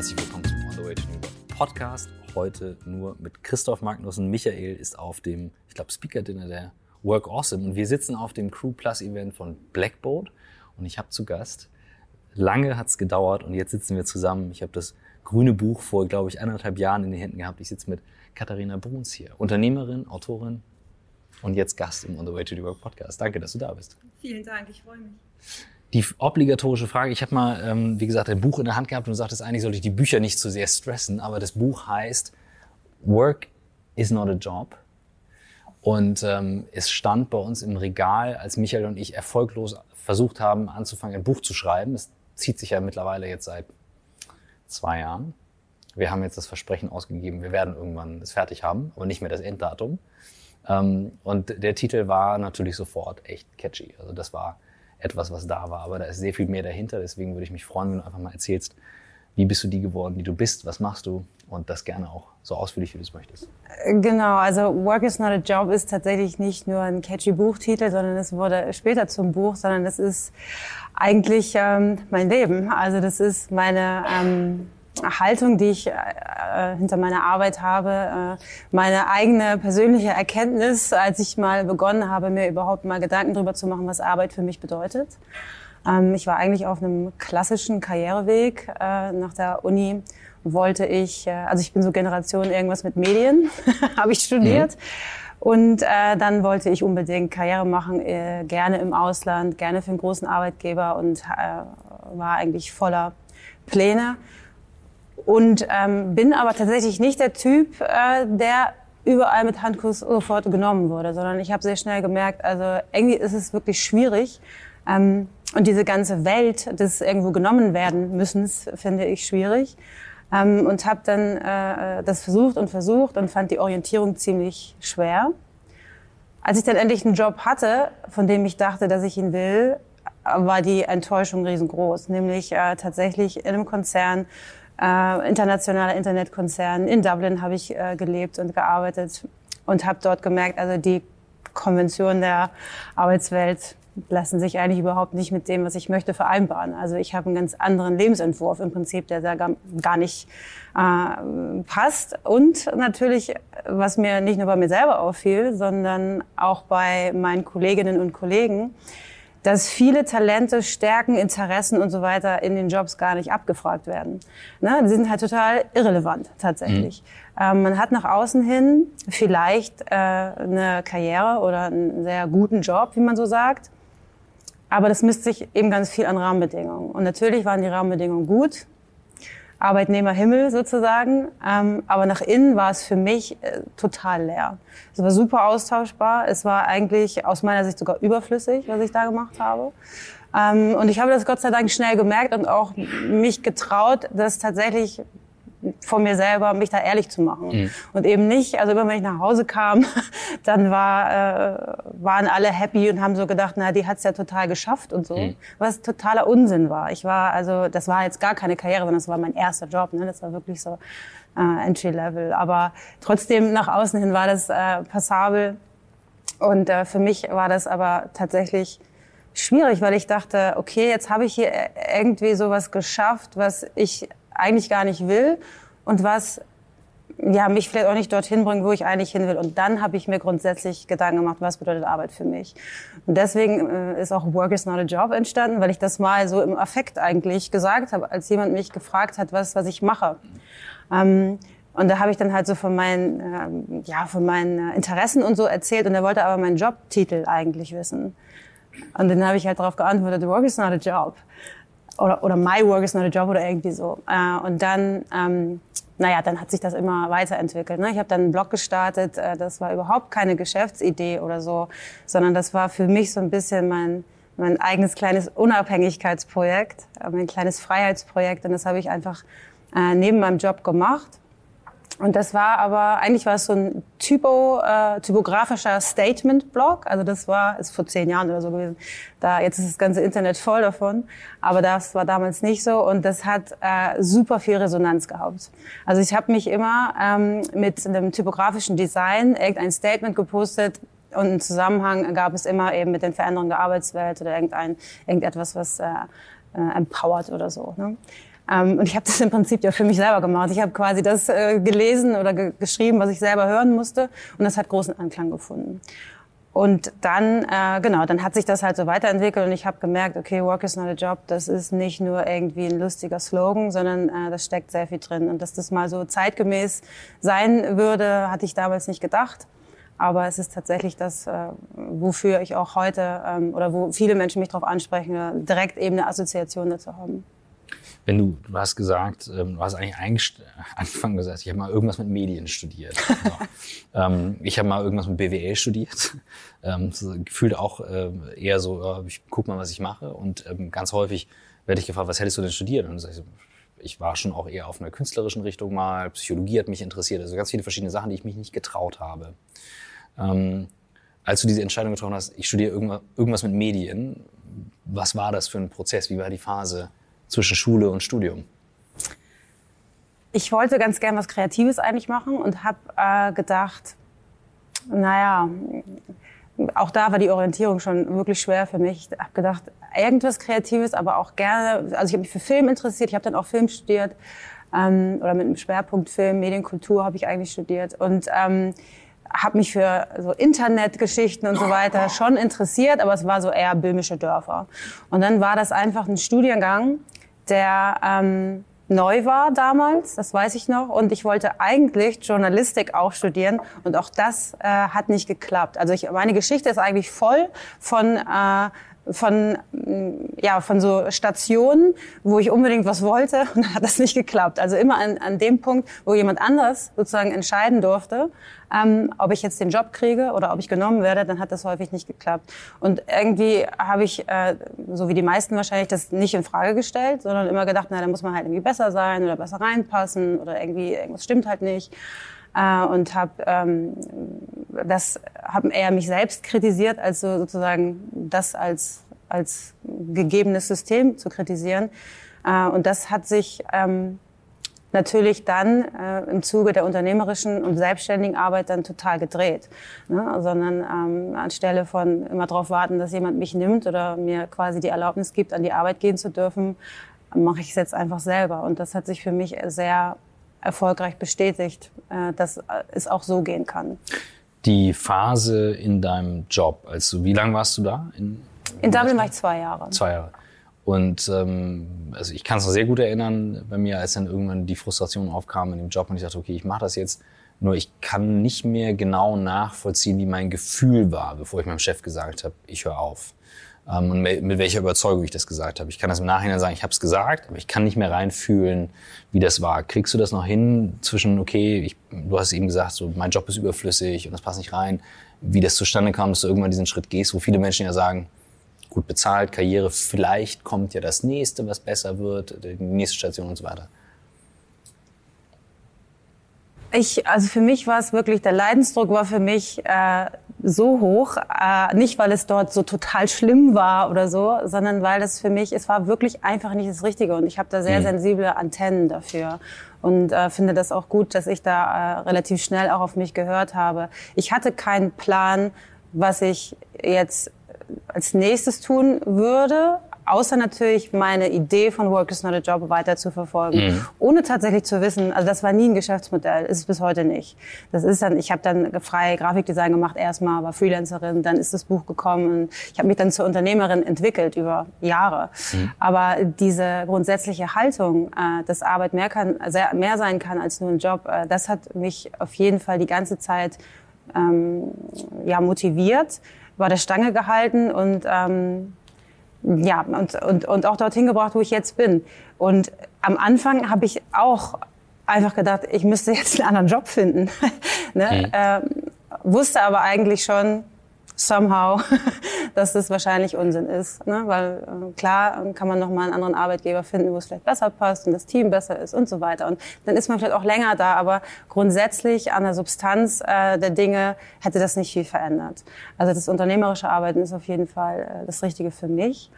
Herzlich willkommen zum On the Way to New York Podcast. Heute nur mit Christoph Magnussen. Michael ist auf dem, ich glaube, Speaker Dinner der Work Awesome und wir sitzen auf dem Crew Plus Event von Blackboard und ich habe zu Gast. Lange hat es gedauert und jetzt sitzen wir zusammen. Ich habe das grüne Buch vor, glaube ich, eineinhalb Jahren in den Händen gehabt. Ich sitze mit Katharina Bruns hier, Unternehmerin, Autorin und jetzt Gast im On the Way to the Work Podcast. Danke, dass du da bist. Vielen Dank, ich freue mich. Die obligatorische Frage, ich habe mal, ähm, wie gesagt, ein Buch in der Hand gehabt und du sagtest, eigentlich sollte ich die Bücher nicht zu sehr stressen, aber das Buch heißt Work is not a job. Und ähm, es stand bei uns im Regal, als Michael und ich erfolglos versucht haben, anzufangen, ein Buch zu schreiben. Es zieht sich ja mittlerweile jetzt seit zwei Jahren. Wir haben jetzt das Versprechen ausgegeben, wir werden irgendwann es fertig haben, aber nicht mehr das Enddatum. Ähm, und der Titel war natürlich sofort echt catchy. Also das war etwas, was da war. Aber da ist sehr viel mehr dahinter. Deswegen würde ich mich freuen, wenn du einfach mal erzählst, wie bist du die geworden, die du bist, was machst du und das gerne auch so ausführlich, wie du es möchtest. Genau, also Work is not a Job ist tatsächlich nicht nur ein catchy Buchtitel, sondern es wurde später zum Buch, sondern das ist eigentlich ähm, mein Leben. Also das ist meine ähm, Haltung, die ich äh, hinter meiner Arbeit habe, äh, meine eigene persönliche Erkenntnis, als ich mal begonnen habe, mir überhaupt mal Gedanken darüber zu machen, was Arbeit für mich bedeutet. Ähm, ich war eigentlich auf einem klassischen Karriereweg. Äh, nach der Uni wollte ich, äh, also ich bin so Generation irgendwas mit Medien, habe ich studiert. Mhm. Und äh, dann wollte ich unbedingt Karriere machen, äh, gerne im Ausland, gerne für einen großen Arbeitgeber und äh, war eigentlich voller Pläne. Und ähm, bin aber tatsächlich nicht der Typ, äh, der überall mit Handkuss sofort genommen wurde, sondern ich habe sehr schnell gemerkt, also irgendwie ist es wirklich schwierig. Ähm, und diese ganze Welt des irgendwo genommen werden müssen, finde ich schwierig. Ähm, und habe dann äh, das versucht und versucht und fand die Orientierung ziemlich schwer. Als ich dann endlich einen Job hatte, von dem ich dachte, dass ich ihn will, war die Enttäuschung riesengroß. Nämlich äh, tatsächlich in einem Konzern, äh, internationaler Internetkonzern. In Dublin habe ich äh, gelebt und gearbeitet und habe dort gemerkt, also die Konventionen der Arbeitswelt lassen sich eigentlich überhaupt nicht mit dem, was ich möchte, vereinbaren. Also ich habe einen ganz anderen Lebensentwurf im Prinzip, der da gar nicht äh, passt. Und natürlich, was mir nicht nur bei mir selber auffiel, sondern auch bei meinen Kolleginnen und Kollegen, dass viele Talente, Stärken, Interessen und so weiter in den Jobs gar nicht abgefragt werden. Ne? Die sind halt total irrelevant tatsächlich. Mhm. Ähm, man hat nach außen hin vielleicht äh, eine Karriere oder einen sehr guten Job, wie man so sagt. Aber das misst sich eben ganz viel an Rahmenbedingungen. Und natürlich waren die Rahmenbedingungen gut. Arbeitnehmerhimmel sozusagen. Ähm, aber nach innen war es für mich äh, total leer. Es war super austauschbar. Es war eigentlich aus meiner Sicht sogar überflüssig, was ich da gemacht habe. Ähm, und ich habe das Gott sei Dank schnell gemerkt und auch mich getraut, das tatsächlich von mir selber, mich da ehrlich zu machen. Mhm. Und eben nicht, also immer wenn ich nach Hause kam, dann war, äh, waren alle happy und haben so gedacht, na, die hat's ja total geschafft und so. Mhm. Was totaler Unsinn war. Ich war, also das war jetzt gar keine Karriere, sondern das war mein erster Job. Ne? Das war wirklich so äh, Entry-Level. Aber trotzdem nach außen hin war das äh, passabel. Und äh, für mich war das aber tatsächlich schwierig, weil ich dachte, okay, jetzt habe ich hier irgendwie sowas geschafft, was ich eigentlich gar nicht will und was ja, mich vielleicht auch nicht dorthin bringt, wo ich eigentlich hin will. Und dann habe ich mir grundsätzlich Gedanken gemacht, was bedeutet Arbeit für mich. Und deswegen äh, ist auch Work is not a Job entstanden, weil ich das mal so im Affekt eigentlich gesagt habe, als jemand mich gefragt hat, was, was ich mache. Ähm, und da habe ich dann halt so von meinen, ähm, ja, von meinen Interessen und so erzählt. Und er wollte aber meinen Jobtitel eigentlich wissen. Und dann habe ich halt darauf geantwortet, Work is not a Job oder, oder My Work is not a Job oder irgendwie so. Äh, und dann, ähm, naja, dann hat sich das immer weiterentwickelt. Ne? Ich habe dann einen Blog gestartet, äh, das war überhaupt keine Geschäftsidee oder so, sondern das war für mich so ein bisschen mein, mein eigenes kleines Unabhängigkeitsprojekt, äh, mein kleines Freiheitsprojekt. Und das habe ich einfach äh, neben meinem Job gemacht. Und das war aber, eigentlich war es so ein Typo, äh, typografischer Statement-Blog. Also das war, ist vor zehn Jahren oder so gewesen. Da, jetzt ist das ganze Internet voll davon. Aber das war damals nicht so und das hat äh, super viel Resonanz gehabt. Also ich habe mich immer ähm, mit einem typografischen Design irgendein Statement gepostet, und einen Zusammenhang gab es immer eben mit den Veränderungen der Arbeitswelt oder irgendein, irgendetwas, was äh, äh, empowert oder so. Ne? Ähm, und ich habe das im Prinzip ja für mich selber gemacht. Ich habe quasi das äh, gelesen oder ge geschrieben, was ich selber hören musste. Und das hat großen Anklang gefunden. Und dann, äh, genau, dann hat sich das halt so weiterentwickelt und ich habe gemerkt, okay, Work is not a job, das ist nicht nur irgendwie ein lustiger Slogan, sondern äh, das steckt sehr viel drin. Und dass das mal so zeitgemäß sein würde, hatte ich damals nicht gedacht. Aber es ist tatsächlich das, äh, wofür ich auch heute ähm, oder wo viele Menschen mich darauf ansprechen, direkt eben eine Assoziation dazu haben. Wenn du, du hast gesagt, ähm, du hast eigentlich angefangen gesagt, ich habe mal irgendwas mit Medien studiert. So. ähm, ich habe mal irgendwas mit BWL studiert. Ähm, gefühlt auch äh, eher so, ich guck mal, was ich mache. Und ähm, ganz häufig werde ich gefragt, was hättest du denn studiert? Und ich, ich war schon auch eher auf einer künstlerischen Richtung mal. Psychologie hat mich interessiert. Also ganz viele verschiedene Sachen, die ich mich nicht getraut habe. Ähm, als du diese Entscheidung getroffen hast, ich studiere irgendwas mit Medien, was war das für ein Prozess? Wie war die Phase zwischen Schule und Studium? Ich wollte ganz gern was Kreatives eigentlich machen und habe äh, gedacht, naja, auch da war die Orientierung schon wirklich schwer für mich. Ich habe gedacht, irgendwas Kreatives, aber auch gerne, also ich habe mich für Film interessiert, ich habe dann auch Film studiert ähm, oder mit einem Schwerpunkt Film, Medienkultur habe ich eigentlich studiert und ähm, habe mich für so Internetgeschichten und so weiter schon interessiert, aber es war so eher böhmische Dörfer. Und dann war das einfach ein Studiengang, der ähm, neu war damals, das weiß ich noch. Und ich wollte eigentlich Journalistik auch studieren und auch das äh, hat nicht geklappt. Also ich, meine Geschichte ist eigentlich voll von äh, von, ja, von so Stationen, wo ich unbedingt was wollte und dann hat das nicht geklappt. Also immer an, an dem Punkt, wo jemand anders sozusagen entscheiden durfte, ähm, ob ich jetzt den Job kriege oder ob ich genommen werde, dann hat das häufig nicht geklappt. Und irgendwie habe ich, äh, so wie die meisten wahrscheinlich, das nicht in Frage gestellt, sondern immer gedacht, na, da muss man halt irgendwie besser sein oder besser reinpassen oder irgendwie irgendwas stimmt halt nicht äh, und habe ähm, das haben eher mich selbst kritisiert, als so sozusagen das als als gegebenes System zu kritisieren. Äh, und das hat sich ähm, natürlich dann äh, im Zuge der unternehmerischen und selbstständigen Arbeit dann total gedreht. Ne? Sondern ähm, anstelle von immer darauf warten, dass jemand mich nimmt oder mir quasi die Erlaubnis gibt, an die Arbeit gehen zu dürfen, mache ich es jetzt einfach selber. Und das hat sich für mich sehr erfolgreich bestätigt, äh, dass es auch so gehen kann. Die Phase in deinem Job, also wie lange warst du da? In, in Dublin war ich zwei Jahre. Zwei Jahre. Und ähm, also ich kann es noch sehr gut erinnern bei mir, als dann irgendwann die Frustration aufkam in dem Job und ich dachte, okay, ich mache das jetzt. Nur ich kann nicht mehr genau nachvollziehen, wie mein Gefühl war, bevor ich meinem Chef gesagt habe, ich höre auf ähm, und mit welcher Überzeugung ich das gesagt habe. Ich kann das im Nachhinein sagen, ich habe es gesagt, aber ich kann nicht mehr reinfühlen, wie das war. Kriegst du das noch hin zwischen, okay, ich, du hast eben gesagt, so mein Job ist überflüssig und das passt nicht rein, wie das zustande kam, dass du irgendwann diesen Schritt gehst, wo viele Menschen ja sagen, gut bezahlt, Karriere, vielleicht kommt ja das nächste, was besser wird, die nächste Station und so weiter. Ich, also für mich war es wirklich, der Leidensdruck war für mich äh, so hoch, äh, nicht weil es dort so total schlimm war oder so, sondern weil es für mich, es war wirklich einfach nicht das Richtige und ich habe da sehr mhm. sensible Antennen dafür und äh, finde das auch gut, dass ich da äh, relativ schnell auch auf mich gehört habe. Ich hatte keinen Plan, was ich jetzt als nächstes tun würde, außer natürlich meine Idee von Work is not a Job weiter zu verfolgen, mhm. ohne tatsächlich zu wissen, also das war nie ein Geschäftsmodell, ist es bis heute nicht. Das ist dann, ich habe dann frei Grafikdesign gemacht erstmal, war Freelancerin, dann ist das Buch gekommen, ich habe mich dann zur Unternehmerin entwickelt über Jahre. Mhm. Aber diese grundsätzliche Haltung, äh, dass Arbeit mehr kann, sehr, mehr sein kann als nur ein Job, äh, das hat mich auf jeden Fall die ganze Zeit ähm, ja motiviert, war der Stange gehalten und ähm, ja, und, und, und auch dorthin gebracht, wo ich jetzt bin. Und am Anfang habe ich auch einfach gedacht, ich müsste jetzt einen anderen Job finden. ne? Mhm. Ähm, wusste aber eigentlich schon, somehow, dass das wahrscheinlich Unsinn ist. Ne? Weil äh, klar kann man noch mal einen anderen Arbeitgeber finden, wo es vielleicht besser passt und das Team besser ist und so weiter. Und dann ist man vielleicht auch länger da, aber grundsätzlich an der Substanz äh, der Dinge hätte das nicht viel verändert. Also das unternehmerische Arbeiten ist auf jeden Fall äh, das Richtige für mich.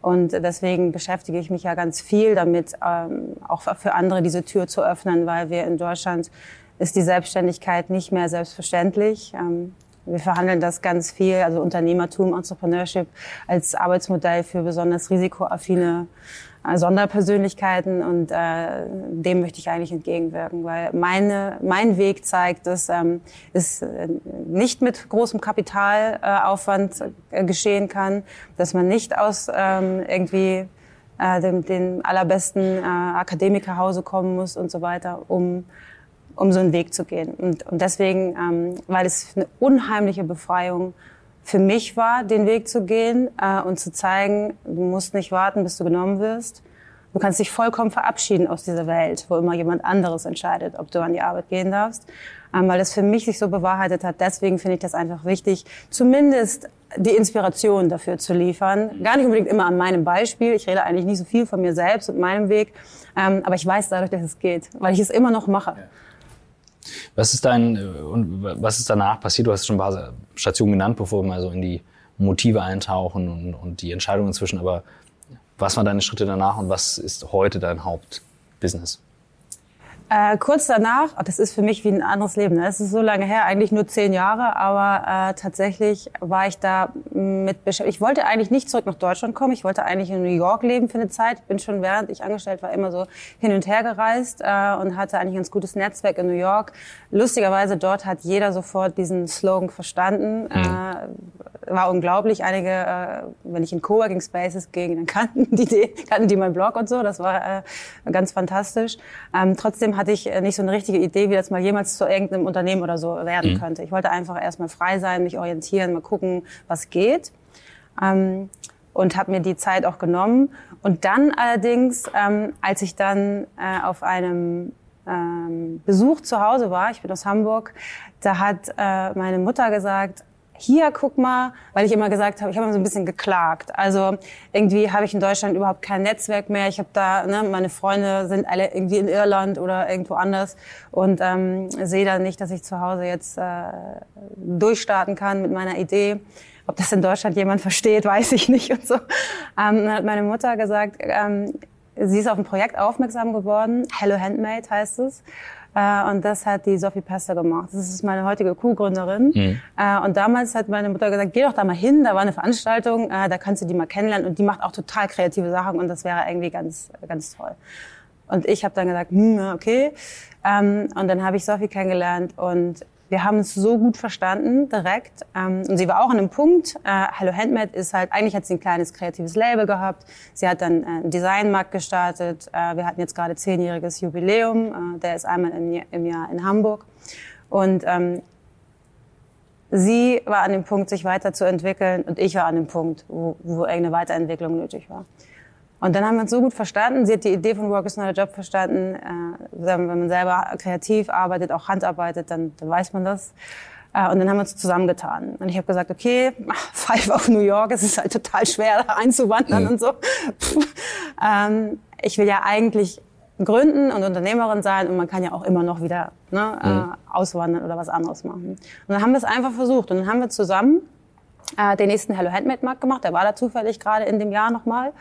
Und deswegen beschäftige ich mich ja ganz viel damit, ähm, auch für andere diese Tür zu öffnen, weil wir in Deutschland ist die Selbstständigkeit nicht mehr selbstverständlich. Ähm, wir verhandeln das ganz viel, also Unternehmertum, Entrepreneurship als Arbeitsmodell für besonders risikoaffine äh, Sonderpersönlichkeiten und äh, dem möchte ich eigentlich entgegenwirken, weil meine, mein Weg zeigt, dass ähm, es äh, nicht mit großem Kapitalaufwand äh, geschehen kann, dass man nicht aus ähm, irgendwie äh, dem, den allerbesten äh, Akademikerhause kommen muss und so weiter, um um so einen Weg zu gehen. Und, und deswegen, ähm, weil es eine unheimliche Befreiung für mich war, den Weg zu gehen äh, und zu zeigen, du musst nicht warten, bis du genommen wirst. Du kannst dich vollkommen verabschieden aus dieser Welt, wo immer jemand anderes entscheidet, ob du an die Arbeit gehen darfst. Ähm, weil das für mich sich so bewahrheitet hat. Deswegen finde ich das einfach wichtig, zumindest die Inspiration dafür zu liefern. Gar nicht unbedingt immer an meinem Beispiel. Ich rede eigentlich nicht so viel von mir selbst und meinem Weg. Ähm, aber ich weiß dadurch, dass es geht, weil ich es immer noch mache. Ja. Was ist dein äh, und was ist danach passiert? Du hast schon ein paar Stationen genannt, bevor wir mal so in die Motive eintauchen und, und die Entscheidungen inzwischen. Aber was waren deine Schritte danach und was ist heute dein Hauptbusiness? Äh, kurz danach, oh, das ist für mich wie ein anderes Leben. Ne? Es ist so lange her, eigentlich nur zehn Jahre, aber äh, tatsächlich war ich da mit beschäftigt. Ich wollte eigentlich nicht zurück nach Deutschland kommen. Ich wollte eigentlich in New York leben für eine Zeit. Ich bin schon während ich angestellt war immer so hin und her gereist äh, und hatte eigentlich ein ganz gutes Netzwerk in New York. Lustigerweise dort hat jeder sofort diesen Slogan verstanden. Mhm. Äh, war unglaublich. Einige, äh, wenn ich in Coworking Spaces ging, dann kannten die, kannten die meinen Blog und so. Das war äh, ganz fantastisch. Ähm, trotzdem hatte ich äh, nicht so eine richtige Idee, wie das mal jemals zu irgendeinem Unternehmen oder so werden mhm. könnte. Ich wollte einfach erstmal frei sein, mich orientieren, mal gucken, was geht. Ähm, und habe mir die Zeit auch genommen. Und dann allerdings, ähm, als ich dann äh, auf einem ähm, Besuch zu Hause war, ich bin aus Hamburg, da hat äh, meine Mutter gesagt, hier guck mal, weil ich immer gesagt habe, ich habe immer so ein bisschen geklagt. Also irgendwie habe ich in Deutschland überhaupt kein Netzwerk mehr. Ich habe da, ne, meine Freunde sind alle irgendwie in Irland oder irgendwo anders und ähm, sehe da nicht, dass ich zu Hause jetzt äh, durchstarten kann mit meiner Idee. Ob das in Deutschland jemand versteht, weiß ich nicht und so. Ähm, dann hat meine Mutter gesagt, ähm, sie ist auf ein Projekt aufmerksam geworden. Hello Handmade heißt es. Äh, und das hat die Sophie Pester gemacht. Das ist meine heutige Co-Gründerin. Mhm. Äh, und damals hat meine Mutter gesagt, geh doch da mal hin, da war eine Veranstaltung, äh, da kannst du die mal kennenlernen. Und die macht auch total kreative Sachen und das wäre irgendwie ganz, ganz toll. Und ich habe dann gesagt, hm, okay. Ähm, und dann habe ich Sophie kennengelernt und wir haben es so gut verstanden, direkt. Ähm, und sie war auch an einem Punkt. Äh, Hello Handmade ist halt, eigentlich hat sie ein kleines kreatives Label gehabt. Sie hat dann äh, einen Designmarkt gestartet. Äh, wir hatten jetzt gerade zehnjähriges Jubiläum. Äh, der ist einmal im, im Jahr in Hamburg. Und ähm, sie war an dem Punkt, sich weiterzuentwickeln und ich war an dem Punkt, wo, wo irgendeine Weiterentwicklung nötig war. Und dann haben wir uns so gut verstanden. Sie hat die Idee von Work is not a Job verstanden. Äh, wenn man selber kreativ arbeitet, auch handarbeitet, dann, dann weiß man das. Äh, und dann haben wir uns zusammengetan. Und ich habe gesagt, okay, Five auf New York, es ist halt total schwer, da einzuwandern mhm. und so. ähm, ich will ja eigentlich gründen und Unternehmerin sein und man kann ja auch immer noch wieder ne, mhm. äh, auswandern oder was anderes machen. Und dann haben wir es einfach versucht und dann haben wir zusammen äh, den nächsten Hello Handmade Markt gemacht. Der war da zufällig gerade in dem Jahr nochmal.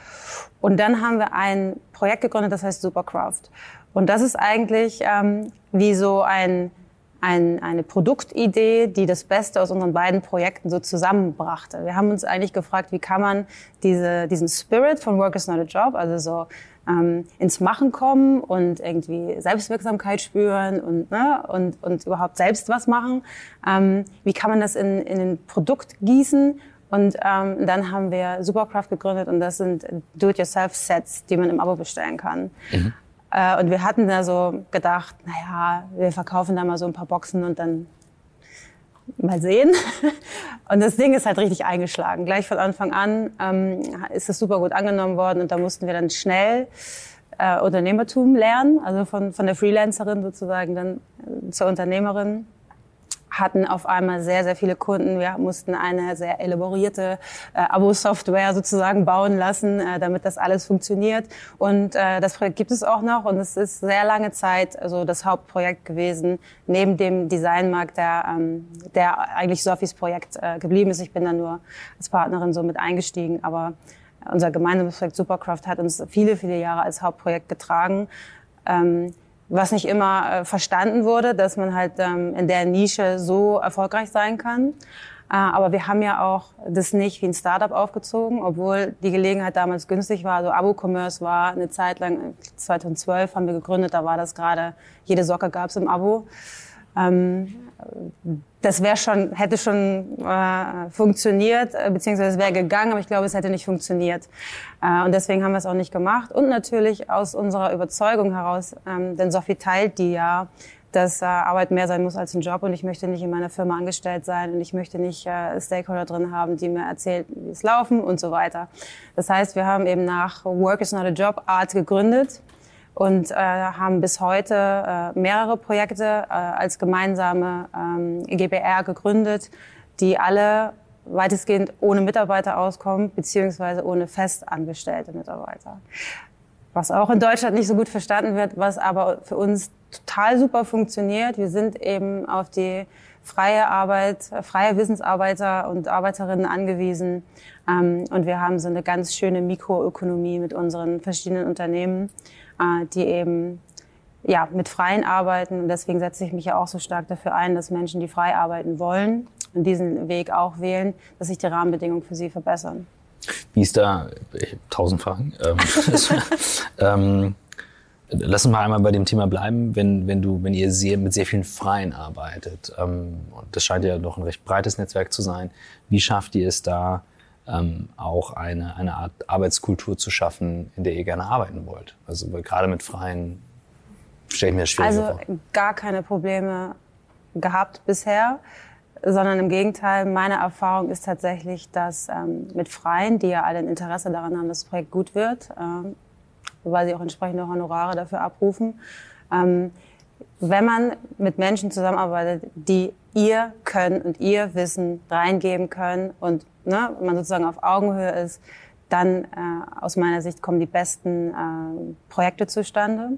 Und dann haben wir ein Projekt gegründet, das heißt Supercraft. Und das ist eigentlich ähm, wie so ein, ein, eine Produktidee, die das Beste aus unseren beiden Projekten so zusammenbrachte. Wir haben uns eigentlich gefragt, wie kann man diese, diesen Spirit von Work is not a Job, also so ähm, ins Machen kommen und irgendwie Selbstwirksamkeit spüren und, ne, und, und überhaupt selbst was machen. Ähm, wie kann man das in, in ein Produkt gießen? Und ähm, dann haben wir Supercraft gegründet und das sind Do-it-yourself-Sets, die man im Abo bestellen kann. Mhm. Äh, und wir hatten da so gedacht, naja, wir verkaufen da mal so ein paar Boxen und dann mal sehen. Und das Ding ist halt richtig eingeschlagen. Gleich von Anfang an ähm, ist das super gut angenommen worden und da mussten wir dann schnell äh, Unternehmertum lernen, also von, von der Freelancerin sozusagen dann äh, zur Unternehmerin hatten auf einmal sehr, sehr viele Kunden. Wir mussten eine sehr elaborierte äh, Abo-Software sozusagen bauen lassen, äh, damit das alles funktioniert. Und äh, das Projekt gibt es auch noch und es ist sehr lange Zeit also das Hauptprojekt gewesen, neben dem Designmarkt, der, ähm, der eigentlich Sophies Projekt äh, geblieben ist. Ich bin da nur als Partnerin so mit eingestiegen, aber unser gemeinsames Projekt Supercraft hat uns viele, viele Jahre als Hauptprojekt getragen. Ähm, was nicht immer äh, verstanden wurde, dass man halt ähm, in der Nische so erfolgreich sein kann. aber wir haben ja auch das nicht wie ein Startup aufgezogen, obwohl die Gelegenheit damals günstig war. Also Abo-Commerce war eine Zeit lang, 2012 haben wir gegründet, da war das gerade, jede Socke gab es im Abo. Ähm, das wäre schon, hätte schon äh, funktioniert, äh, beziehungsweise es wäre gegangen, aber ich glaube, es hätte nicht funktioniert. Äh, und deswegen haben wir es auch nicht gemacht. Und natürlich aus unserer Überzeugung heraus, ähm, denn Sophie teilt die ja, dass äh, Arbeit mehr sein muss als ein Job und ich möchte nicht in meiner Firma angestellt sein und ich möchte nicht äh, Stakeholder drin haben, die mir erzählen, wie es laufen und so weiter. Das heißt, wir haben eben nach Work is not a Job Art gegründet und äh, haben bis heute äh, mehrere Projekte äh, als gemeinsame ähm, GBR gegründet, die alle weitestgehend ohne Mitarbeiter auskommen, beziehungsweise ohne festangestellte Mitarbeiter. Was auch in Deutschland nicht so gut verstanden wird, was aber für uns total super funktioniert. Wir sind eben auf die freie Arbeit, freie Wissensarbeiter und Arbeiterinnen angewiesen. Ähm, und wir haben so eine ganz schöne Mikroökonomie mit unseren verschiedenen Unternehmen die eben ja, mit Freien arbeiten. Und deswegen setze ich mich ja auch so stark dafür ein, dass Menschen, die frei arbeiten wollen und diesen Weg auch wählen, dass sich die Rahmenbedingungen für sie verbessern. Wie ist da, ich, tausend Fragen. Ähm, ähm, lass uns mal einmal bei dem Thema bleiben, wenn, wenn, du, wenn ihr sehr, mit sehr vielen Freien arbeitet. Ähm, das scheint ja doch ein recht breites Netzwerk zu sein. Wie schafft ihr es da, ähm, auch eine, eine Art Arbeitskultur zu schaffen, in der ihr gerne arbeiten wollt. Also gerade mit Freien stelle ich mir das schwierig also, vor. Also gar keine Probleme gehabt bisher, sondern im Gegenteil, meine Erfahrung ist tatsächlich, dass ähm, mit Freien, die ja alle ein Interesse daran haben, dass das Projekt gut wird, ähm, weil sie auch entsprechende Honorare dafür abrufen, ähm, wenn man mit Menschen zusammenarbeitet, die ihr Können und ihr Wissen reingeben können und ne, man sozusagen auf Augenhöhe ist, dann äh, aus meiner Sicht kommen die besten äh, Projekte zustande.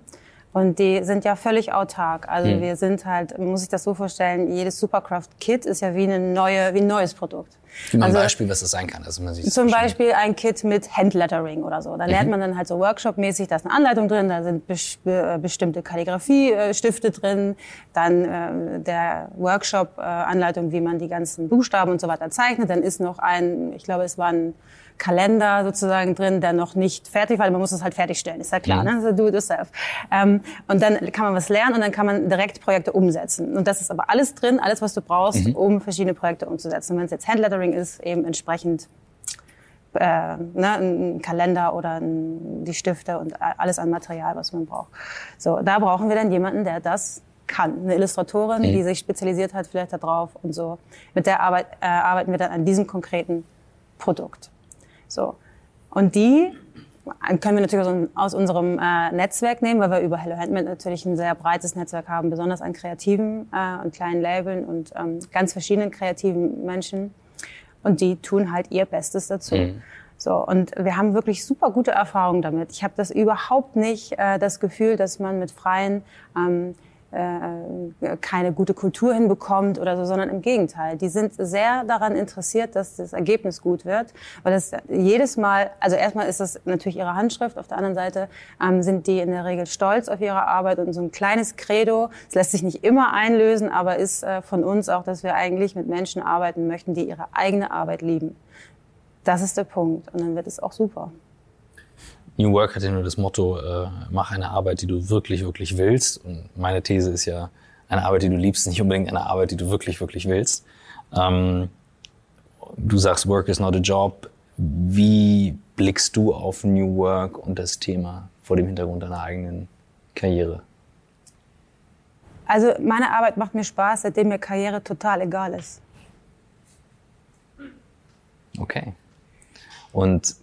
Und die sind ja völlig autark. Also hm. wir sind halt, muss sich das so vorstellen, jedes Supercraft-Kit ist ja wie, eine neue, wie ein neues Produkt. Gib mal also, ein Beispiel, was das sein kann. Also man sieht zum Beispiel ein Kit mit Handlettering oder so. Da mhm. lernt man dann halt so Workshop-mäßig, da ist eine Anleitung drin, da sind be bestimmte Kalligrafie-Stifte drin, dann äh, der Workshop-Anleitung, wie man die ganzen Buchstaben und so weiter zeichnet. Dann ist noch ein, ich glaube, es war ein Kalender sozusagen drin, der noch nicht fertig war. Man muss es halt fertigstellen, ist ja klar, mhm. ne? So do it yourself. Ähm, und dann kann man was lernen und dann kann man direkt Projekte umsetzen. Und das ist aber alles drin, alles, was du brauchst, mhm. um verschiedene Projekte umzusetzen. Wenn es jetzt Handlettering ist, eben entsprechend äh, ne, ein Kalender oder ein, die Stifte und alles an Material, was man braucht. So, da brauchen wir dann jemanden, der das kann. Eine Illustratorin, mhm. die sich spezialisiert hat vielleicht darauf und so. Mit der Arbeit, äh, arbeiten wir dann an diesem konkreten Produkt. So. Und die können wir natürlich aus, unserem äh, Netzwerk nehmen, weil wir über Hello Handmade natürlich ein sehr breites Netzwerk haben, besonders an kreativen äh, und kleinen Labeln und ähm, ganz verschiedenen kreativen Menschen. Und die tun halt ihr Bestes dazu. Mhm. So, und wir haben wirklich super gute Erfahrungen damit. Ich habe das überhaupt nicht äh, das Gefühl, dass man mit freien ähm, äh, keine gute Kultur hinbekommt oder so, sondern im Gegenteil. Die sind sehr daran interessiert, dass das Ergebnis gut wird, weil das jedes Mal, also erstmal ist das natürlich ihre Handschrift, auf der anderen Seite ähm, sind die in der Regel stolz auf ihre Arbeit und so ein kleines Credo, es lässt sich nicht immer einlösen, aber ist äh, von uns auch, dass wir eigentlich mit Menschen arbeiten möchten, die ihre eigene Arbeit lieben. Das ist der Punkt und dann wird es auch super. New Work hat ja nur das Motto, äh, mach eine Arbeit, die du wirklich, wirklich willst. Und meine These ist ja, eine Arbeit, die du liebst, nicht unbedingt eine Arbeit, die du wirklich, wirklich willst. Ähm, du sagst, Work is not a job. Wie blickst du auf New Work und das Thema vor dem Hintergrund deiner eigenen Karriere? Also meine Arbeit macht mir Spaß, seitdem mir Karriere total egal ist. Okay. Und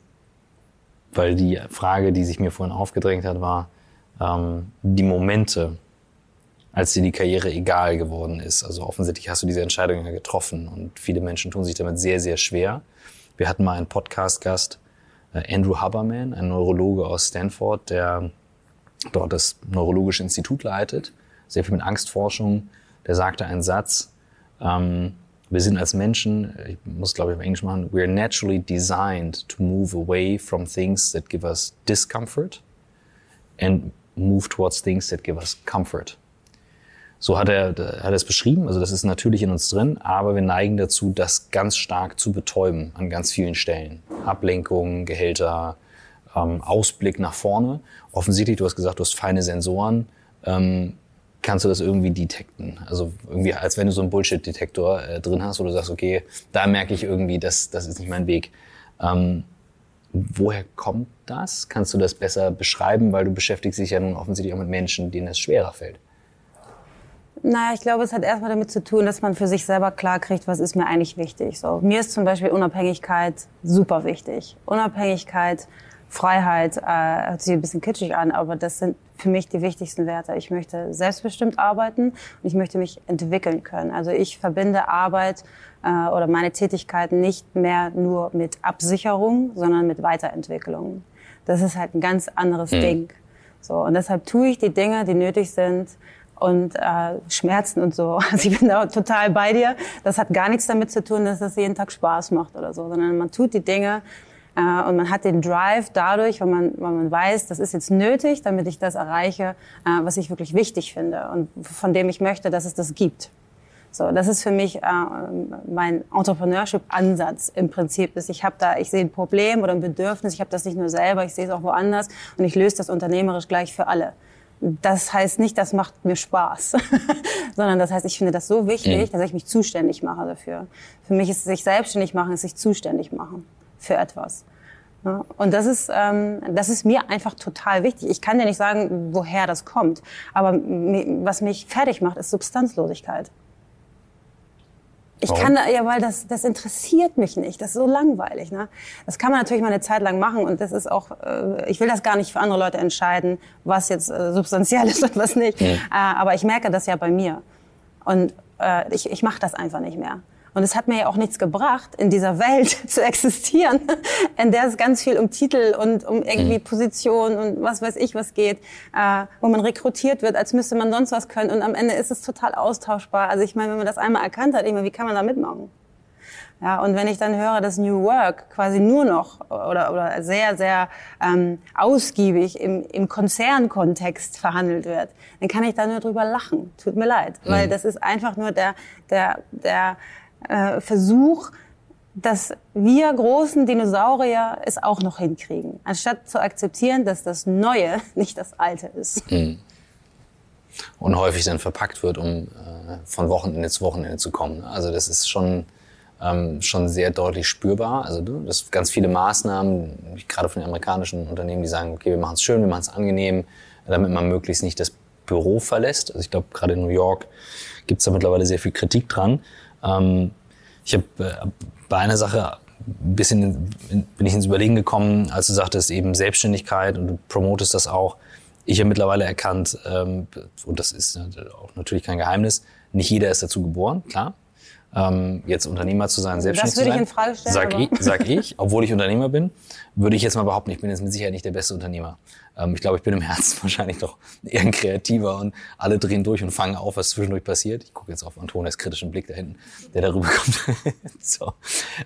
weil die Frage, die sich mir vorhin aufgedrängt hat, war ähm, die Momente, als dir die Karriere egal geworden ist. Also offensichtlich hast du diese Entscheidung ja getroffen und viele Menschen tun sich damit sehr, sehr schwer. Wir hatten mal einen Podcast-Gast, äh, Andrew Haberman, ein Neurologe aus Stanford, der dort das Neurologische Institut leitet, sehr viel mit Angstforschung. Der sagte einen Satz, ähm, wir sind als Menschen, ich muss glaube ich auf Englisch machen, we are naturally designed to move away from things that give us discomfort and move towards things that give us comfort. So hat er, hat er es beschrieben. Also das ist natürlich in uns drin, aber wir neigen dazu, das ganz stark zu betäuben an ganz vielen Stellen. Ablenkung, Gehälter, ähm, Ausblick nach vorne. Offensichtlich, du hast gesagt, du hast feine Sensoren. Ähm, kannst du das irgendwie detekten? Also irgendwie, als wenn du so einen Bullshit-Detektor äh, drin hast, wo du sagst, okay, da merke ich irgendwie, das, das ist nicht mein Weg. Ähm, woher kommt das? Kannst du das besser beschreiben, weil du beschäftigst dich ja nun offensichtlich auch mit Menschen, denen es schwerer fällt? Naja, ich glaube, es hat erstmal damit zu tun, dass man für sich selber klar kriegt, was ist mir eigentlich wichtig. So, mir ist zum Beispiel Unabhängigkeit super wichtig. Unabhängigkeit, Freiheit, äh, hört sich ein bisschen kitschig an, aber das sind für mich die wichtigsten Werte. Ich möchte selbstbestimmt arbeiten und ich möchte mich entwickeln können. Also ich verbinde Arbeit äh, oder meine Tätigkeiten nicht mehr nur mit Absicherung, sondern mit Weiterentwicklung. Das ist halt ein ganz anderes mhm. Ding. So und deshalb tue ich die Dinge, die nötig sind, und äh, Schmerzen und so. Also ich bin da total bei dir. Das hat gar nichts damit zu tun, dass das jeden Tag Spaß macht oder so, sondern man tut die Dinge äh, und man hat den Drive dadurch, weil man, weil man weiß, das ist jetzt nötig, damit ich das erreiche, äh, was ich wirklich wichtig finde und von dem ich möchte, dass es das gibt. So, das ist für mich äh, mein Entrepreneurship-Ansatz im Prinzip. Ist, ich habe da, ich sehe ein Problem oder ein Bedürfnis. Ich habe das nicht nur selber, ich sehe es auch woanders und ich löse das unternehmerisch gleich für alle das heißt nicht, das macht mir Spaß, sondern das heißt, ich finde das so wichtig, dass ich mich zuständig mache dafür. Für mich ist sich selbstständig machen, ist sich zuständig machen für etwas. Und das ist, ähm, das ist mir einfach total wichtig. Ich kann dir nicht sagen, woher das kommt, aber was mich fertig macht, ist Substanzlosigkeit. Ich Warum? kann, ja, weil das, das interessiert mich nicht. Das ist so langweilig. Ne? Das kann man natürlich mal eine Zeit lang machen und das ist auch, äh, ich will das gar nicht für andere Leute entscheiden, was jetzt äh, substanziell ist und was nicht. Mhm. Äh, aber ich merke das ja bei mir. Und äh, ich, ich mache das einfach nicht mehr. Und es hat mir ja auch nichts gebracht, in dieser Welt zu existieren, in der es ganz viel um Titel und um irgendwie mhm. Position und was weiß ich was geht, äh, wo man rekrutiert wird, als müsste man sonst was können. Und am Ende ist es total austauschbar. Also ich meine, wenn man das einmal erkannt hat, ich meine, wie kann man da mitmachen? Ja, und wenn ich dann höre, dass New Work quasi nur noch oder, oder sehr, sehr ähm, ausgiebig im, im Konzernkontext verhandelt wird, dann kann ich da nur drüber lachen. Tut mir leid, mhm. weil das ist einfach nur der, der, der äh, Versuch, dass wir großen Dinosaurier es auch noch hinkriegen, anstatt zu akzeptieren, dass das Neue nicht das Alte ist. Mhm. Und häufig dann verpackt wird, um äh, von Wochenende zu Wochenende zu kommen. Also das ist schon, ähm, schon sehr deutlich spürbar. Also das ganz viele Maßnahmen, gerade von den amerikanischen Unternehmen, die sagen, okay, wir machen es schön, wir machen es angenehm, damit man möglichst nicht das Büro verlässt. Also ich glaube, gerade in New York gibt es da mittlerweile sehr viel Kritik dran. Ähm, ich habe äh, bei einer Sache ein bisschen in, bin ich ins Überlegen gekommen, als du sagtest, eben Selbstständigkeit und du promotest das auch. Ich habe mittlerweile erkannt, ähm, und das ist auch natürlich kein Geheimnis, nicht jeder ist dazu geboren, klar ähm, jetzt Unternehmer zu sein, selbstständig zu sein. Das würde ich in Frage stellen. Sag ich, sag ich, obwohl ich Unternehmer bin, würde ich jetzt mal behaupten, ich bin jetzt mit Sicherheit nicht der beste Unternehmer. Ähm, ich glaube, ich bin im Herzen wahrscheinlich doch eher ein Kreativer und alle drehen durch und fangen auf, was zwischendurch passiert. Ich gucke jetzt auf Antonias kritischen Blick da hinten, der darüber kommt. so.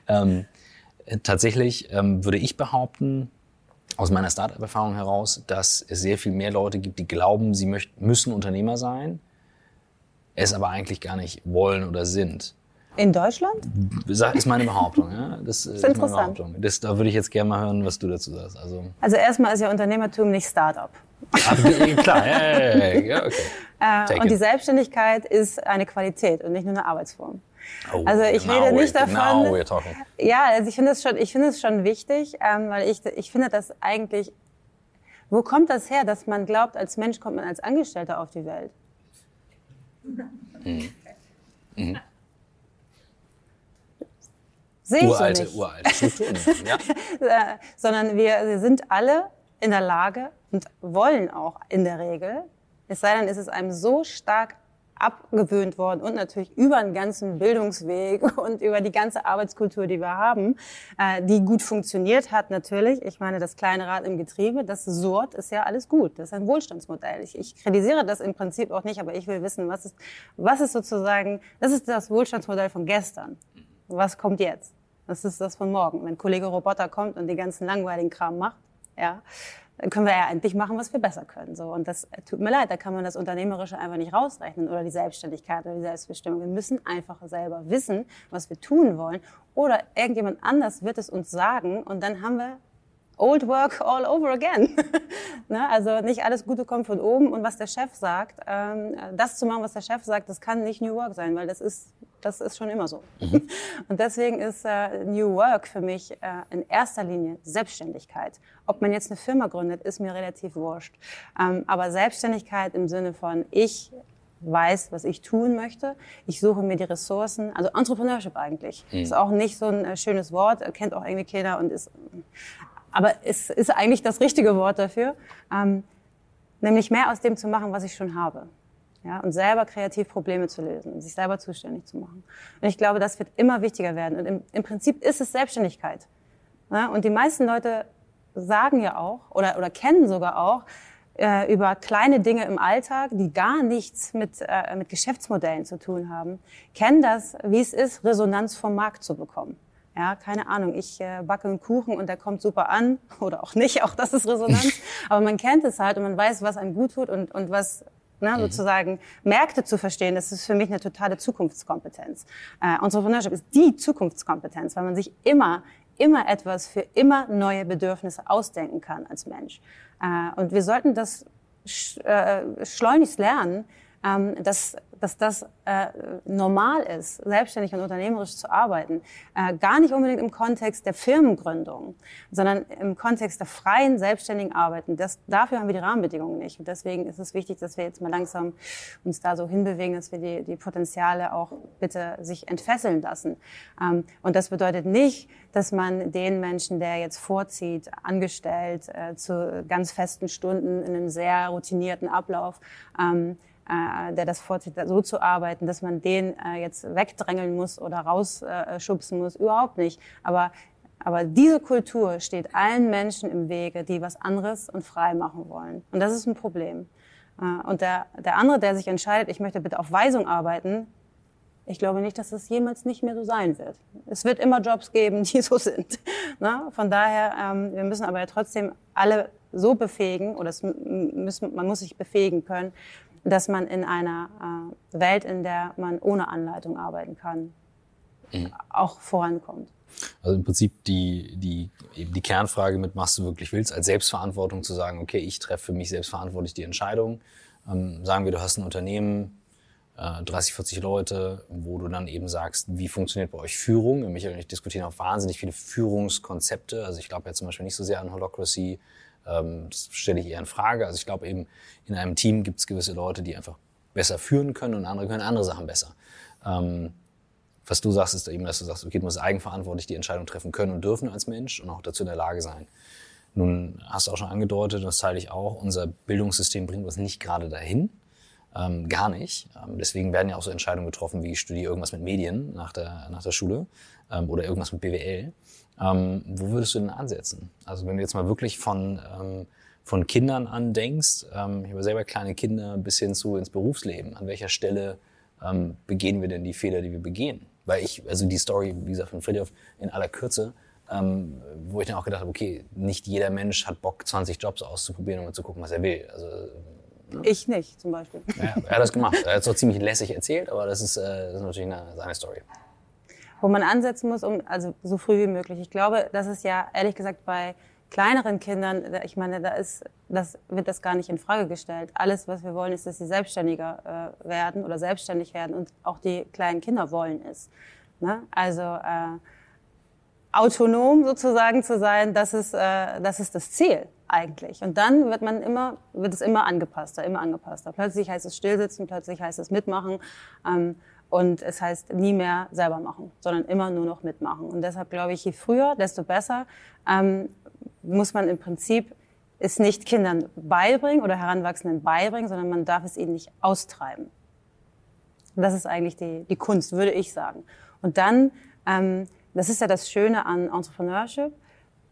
ähm, tatsächlich ähm, würde ich behaupten, aus meiner Startup-Erfahrung heraus, dass es sehr viel mehr Leute gibt, die glauben, sie möchten, müssen Unternehmer sein, es aber eigentlich gar nicht wollen oder sind. In Deutschland? Ist meine Behauptung. Ja? Das, das ist, ist meine Behauptung. Das, da würde ich jetzt gerne mal hören, was du dazu sagst. Also, also erstmal ist ja Unternehmertum nicht Startup. Klar, ja, ja, ja, okay. Äh, und die Selbstständigkeit ist eine Qualität und nicht nur eine Arbeitsform. Oh, also ich rede nicht davon. Ja, also ich finde es schon, ich finde es schon wichtig, ähm, weil ich, ich finde das eigentlich. Wo kommt das her, dass man glaubt, als Mensch kommt man als Angestellter auf die Welt? Mhm. Mhm. Sehe uralte, so. Uralte Strukturen. ja. Sondern wir, wir sind alle in der Lage und wollen auch in der Regel, es sei denn, ist es einem so stark abgewöhnt worden und natürlich über den ganzen Bildungsweg und über die ganze Arbeitskultur, die wir haben, äh, die gut funktioniert hat natürlich. Ich meine, das kleine Rad im Getriebe, das Sort ist ja alles gut. Das ist ein Wohlstandsmodell. Ich, ich kritisiere das im Prinzip auch nicht, aber ich will wissen, was ist, was ist sozusagen, das ist das Wohlstandsmodell von gestern. Was kommt jetzt? Das ist das von morgen. Wenn Kollege Roboter kommt und den ganzen langweiligen Kram macht, ja, dann können wir ja endlich machen, was wir besser können. So. Und das tut mir leid, da kann man das Unternehmerische einfach nicht rausrechnen oder die Selbstständigkeit oder die Selbstbestimmung. Wir müssen einfach selber wissen, was wir tun wollen. Oder irgendjemand anders wird es uns sagen und dann haben wir old work all over again. ne? Also nicht alles Gute kommt von oben und was der Chef sagt, ähm, das zu machen, was der Chef sagt, das kann nicht New Work sein, weil das ist, das ist schon immer so. Mhm. Und deswegen ist äh, New Work für mich äh, in erster Linie Selbstständigkeit. Ob man jetzt eine Firma gründet, ist mir relativ wurscht. Ähm, aber Selbstständigkeit im Sinne von ich weiß, was ich tun möchte. Ich suche mir die Ressourcen, also Entrepreneurship eigentlich. Mhm. Ist auch nicht so ein äh, schönes Wort, kennt auch irgendwie keiner und ist aber es ist eigentlich das richtige Wort dafür, ähm, nämlich mehr aus dem zu machen, was ich schon habe. Ja, und selber kreativ Probleme zu lösen und sich selber zuständig zu machen. Und ich glaube, das wird immer wichtiger werden. Und im, im Prinzip ist es Selbstständigkeit. Ja, und die meisten Leute sagen ja auch oder, oder kennen sogar auch äh, über kleine Dinge im Alltag, die gar nichts mit, äh, mit Geschäftsmodellen zu tun haben, kennen das, wie es ist, Resonanz vom Markt zu bekommen. Ja, keine Ahnung, ich äh, backe einen Kuchen und der kommt super an oder auch nicht, auch das ist Resonanz. Aber man kennt es halt und man weiß, was einem gut tut und, und was ne, mhm. sozusagen Märkte zu verstehen, das ist für mich eine totale Zukunftskompetenz. Äh, Entrepreneurship ist die Zukunftskompetenz, weil man sich immer immer etwas für immer neue Bedürfnisse ausdenken kann als Mensch. Äh, und wir sollten das sch, äh, schleunigst lernen, ähm, dass, dass das äh, normal ist, selbstständig und unternehmerisch zu arbeiten. Äh, gar nicht unbedingt im Kontext der Firmengründung, sondern im Kontext der freien, selbstständigen Arbeiten. Das, dafür haben wir die Rahmenbedingungen nicht. Und deswegen ist es wichtig, dass wir jetzt mal langsam uns da so hinbewegen, dass wir die, die Potenziale auch bitte sich entfesseln lassen. Ähm, und das bedeutet nicht, dass man den Menschen, der jetzt vorzieht, angestellt äh, zu ganz festen Stunden in einem sehr routinierten Ablauf, ähm, äh, der das vorzieht, so zu arbeiten, dass man den äh, jetzt wegdrängeln muss oder rausschubsen muss, überhaupt nicht. Aber aber diese Kultur steht allen Menschen im Wege, die was anderes und frei machen wollen. Und das ist ein Problem. Äh, und der, der andere, der sich entscheidet, ich möchte bitte auf Weisung arbeiten, ich glaube nicht, dass es jemals nicht mehr so sein wird. Es wird immer Jobs geben, die so sind. Na, von daher, ähm, wir müssen aber ja trotzdem alle so befähigen, oder es müssen, man muss sich befähigen können, dass man in einer äh, Welt, in der man ohne Anleitung arbeiten kann, mhm. auch vorankommt. Also im Prinzip die, die, die Kernfrage mit machst du wirklich willst, als Selbstverantwortung zu sagen, okay, ich treffe für mich selbstverantwortlich die Entscheidung. Ähm, sagen wir, du hast ein Unternehmen, äh, 30, 40 Leute, wo du dann eben sagst, wie funktioniert bei euch Führung? Michael und ich diskutieren auch wahnsinnig viele Führungskonzepte. Also ich glaube ja zum Beispiel nicht so sehr an Holocracy, das stelle ich eher in Frage. Also ich glaube eben, in einem Team gibt es gewisse Leute, die einfach besser führen können und andere können andere Sachen besser. Ähm, was du sagst, ist eben, dass du sagst, okay, du musst eigenverantwortlich die Entscheidung treffen können und dürfen als Mensch und auch dazu in der Lage sein. Nun hast du auch schon angedeutet, das teile ich auch, unser Bildungssystem bringt uns nicht gerade dahin. Ähm, gar nicht. Ähm, deswegen werden ja auch so Entscheidungen getroffen, wie ich studiere irgendwas mit Medien nach der, nach der Schule ähm, oder irgendwas mit BWL. Ähm, wo würdest du denn ansetzen? Also wenn du jetzt mal wirklich von, ähm, von Kindern andenkst, ähm, ich habe selber kleine Kinder bis hin zu ins Berufsleben, an welcher Stelle ähm, begehen wir denn die Fehler, die wir begehen? Weil ich, also die Story, wie gesagt, von Friedhof in aller Kürze, ähm, wo ich dann auch gedacht habe, okay, nicht jeder Mensch hat Bock, 20 Jobs auszuprobieren, um zu gucken, was er will. Also, ne? Ich nicht, zum Beispiel. Ja, er hat das gemacht. Er hat es auch ziemlich lässig erzählt, aber das ist, äh, das ist natürlich eine, seine Story wo man ansetzen muss, um, also so früh wie möglich. Ich glaube, das ist ja ehrlich gesagt bei kleineren Kindern, ich meine, da ist, das wird das gar nicht in Frage gestellt. Alles, was wir wollen, ist, dass sie selbstständiger äh, werden oder selbstständig werden und auch die kleinen Kinder wollen es. Ne? Also äh, autonom sozusagen zu sein, das ist, äh, das ist das Ziel eigentlich. Und dann wird man immer, wird es immer angepasster, immer angepasster. Plötzlich heißt es stillsitzen, plötzlich heißt es mitmachen. Ähm, und es heißt nie mehr selber machen, sondern immer nur noch mitmachen. Und deshalb glaube ich, je früher, desto besser ähm, muss man im Prinzip es nicht Kindern beibringen oder Heranwachsenden beibringen, sondern man darf es ihnen nicht austreiben. Das ist eigentlich die, die Kunst, würde ich sagen. Und dann, ähm, das ist ja das Schöne an Entrepreneurship,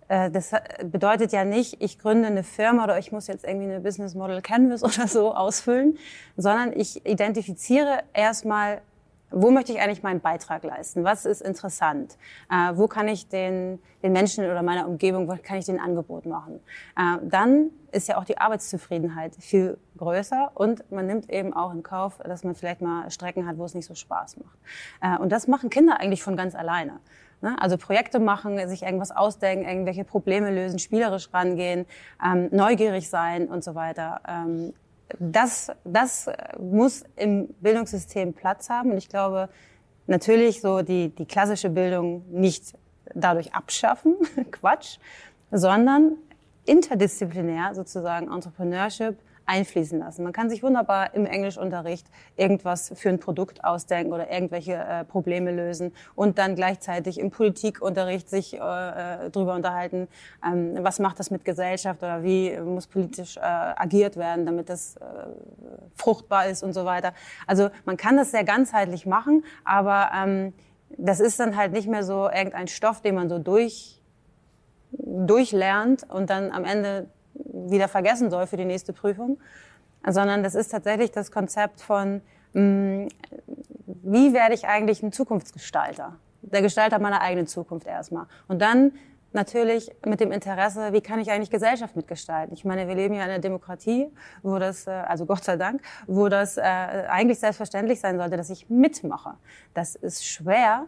äh, das bedeutet ja nicht, ich gründe eine Firma oder ich muss jetzt irgendwie eine Business Model Canvas oder so ausfüllen, sondern ich identifiziere erstmal wo möchte ich eigentlich meinen Beitrag leisten? Was ist interessant? Äh, wo kann ich den, den Menschen oder meiner Umgebung, wo kann ich den Angebot machen? Äh, dann ist ja auch die Arbeitszufriedenheit viel größer und man nimmt eben auch in Kauf, dass man vielleicht mal Strecken hat, wo es nicht so Spaß macht. Äh, und das machen Kinder eigentlich von ganz alleine. Ne? Also Projekte machen, sich irgendwas ausdenken, irgendwelche Probleme lösen, spielerisch rangehen, ähm, neugierig sein und so weiter. Ähm, das, das muss im Bildungssystem Platz haben. Und ich glaube, natürlich so die, die klassische Bildung nicht dadurch abschaffen, Quatsch, sondern interdisziplinär sozusagen Entrepreneurship einfließen lassen. Man kann sich wunderbar im Englischunterricht irgendwas für ein Produkt ausdenken oder irgendwelche äh, Probleme lösen und dann gleichzeitig im Politikunterricht sich äh, äh, drüber unterhalten, ähm, was macht das mit Gesellschaft oder wie muss politisch äh, agiert werden, damit das äh, fruchtbar ist und so weiter. Also man kann das sehr ganzheitlich machen, aber ähm, das ist dann halt nicht mehr so irgendein Stoff, den man so durch durchlernt und dann am Ende wieder vergessen soll für die nächste Prüfung, sondern das ist tatsächlich das Konzept von, mm, wie werde ich eigentlich ein Zukunftsgestalter? Der Gestalter meiner eigenen Zukunft erstmal. Und dann natürlich mit dem Interesse, wie kann ich eigentlich Gesellschaft mitgestalten? Ich meine, wir leben ja in einer Demokratie, wo das, äh, also Gott sei Dank, wo das äh, eigentlich selbstverständlich sein sollte, dass ich mitmache. Das ist schwer,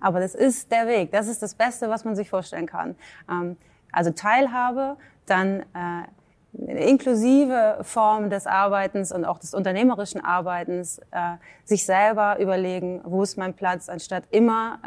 aber das ist der Weg. Das ist das Beste, was man sich vorstellen kann. Ähm, also Teilhabe, dann äh, inklusive Form des Arbeitens und auch des unternehmerischen Arbeitens, äh, sich selber überlegen, wo ist mein Platz, anstatt immer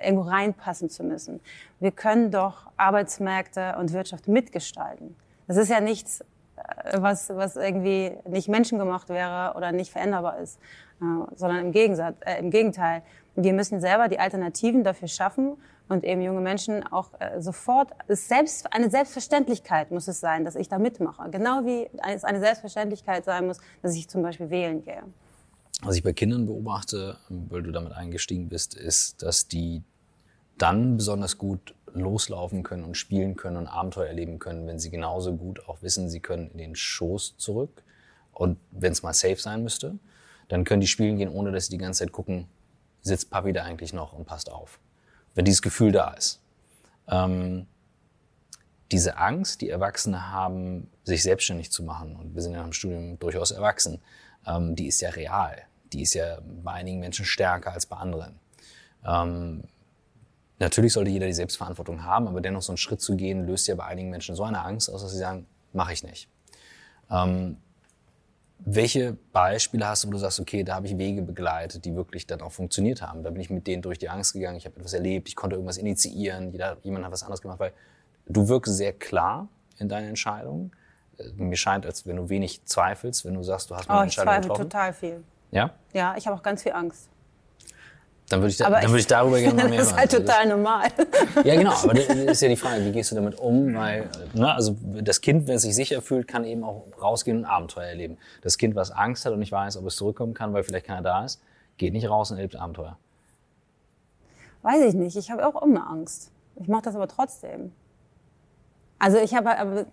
äh, irgendwo reinpassen zu müssen. Wir können doch Arbeitsmärkte und Wirtschaft mitgestalten. Das ist ja nichts, äh, was, was irgendwie nicht menschengemacht wäre oder nicht veränderbar ist, äh, sondern im, Gegensatz, äh, im Gegenteil. Wir müssen selber die Alternativen dafür schaffen und eben junge Menschen auch äh, sofort, selbst, eine Selbstverständlichkeit muss es sein, dass ich da mitmache. Genau wie es eine Selbstverständlichkeit sein muss, dass ich zum Beispiel wählen gehe. Was ich bei Kindern beobachte, weil du damit eingestiegen bist, ist, dass die dann besonders gut loslaufen können und spielen können und Abenteuer erleben können, wenn sie genauso gut auch wissen, sie können in den Schoß zurück. Und wenn es mal safe sein müsste, dann können die spielen gehen, ohne dass sie die ganze Zeit gucken, sitzt Papi da eigentlich noch und passt auf wenn dieses Gefühl da ist. Ähm, diese Angst, die Erwachsene haben, sich selbstständig zu machen, und wir sind ja im Studium durchaus erwachsen, ähm, die ist ja real. Die ist ja bei einigen Menschen stärker als bei anderen. Ähm, natürlich sollte jeder die Selbstverantwortung haben, aber dennoch so einen Schritt zu gehen, löst ja bei einigen Menschen so eine Angst aus, dass sie sagen, mache ich nicht. Ähm, welche Beispiele hast du, wo du sagst, okay, da habe ich Wege begleitet, die wirklich dann auch funktioniert haben? Da bin ich mit denen durch die Angst gegangen, ich habe etwas erlebt, ich konnte irgendwas initiieren, jeder, jemand hat was anderes gemacht, weil du wirkst sehr klar in deinen Entscheidungen. Äh, mir scheint, als wenn du wenig zweifelst, wenn du sagst, du hast eine oh, Entscheidung getroffen. ich zweifle total viel. Ja? Ja, ich habe auch ganz viel Angst. Dann würde ich, da, dann würde ich darüber gerne mal mehr Das ist halt hören. total normal. Ja, genau. Aber das ist ja die Frage, wie gehst du damit um? Weil, ne, also das Kind, wenn es sich sicher fühlt, kann eben auch rausgehen und Abenteuer erleben. Das Kind, was Angst hat und nicht weiß, ob es zurückkommen kann, weil vielleicht keiner da ist, geht nicht raus und erlebt Abenteuer. Weiß ich nicht. Ich habe auch immer Angst. Ich mache das aber trotzdem. Also ich habe, aber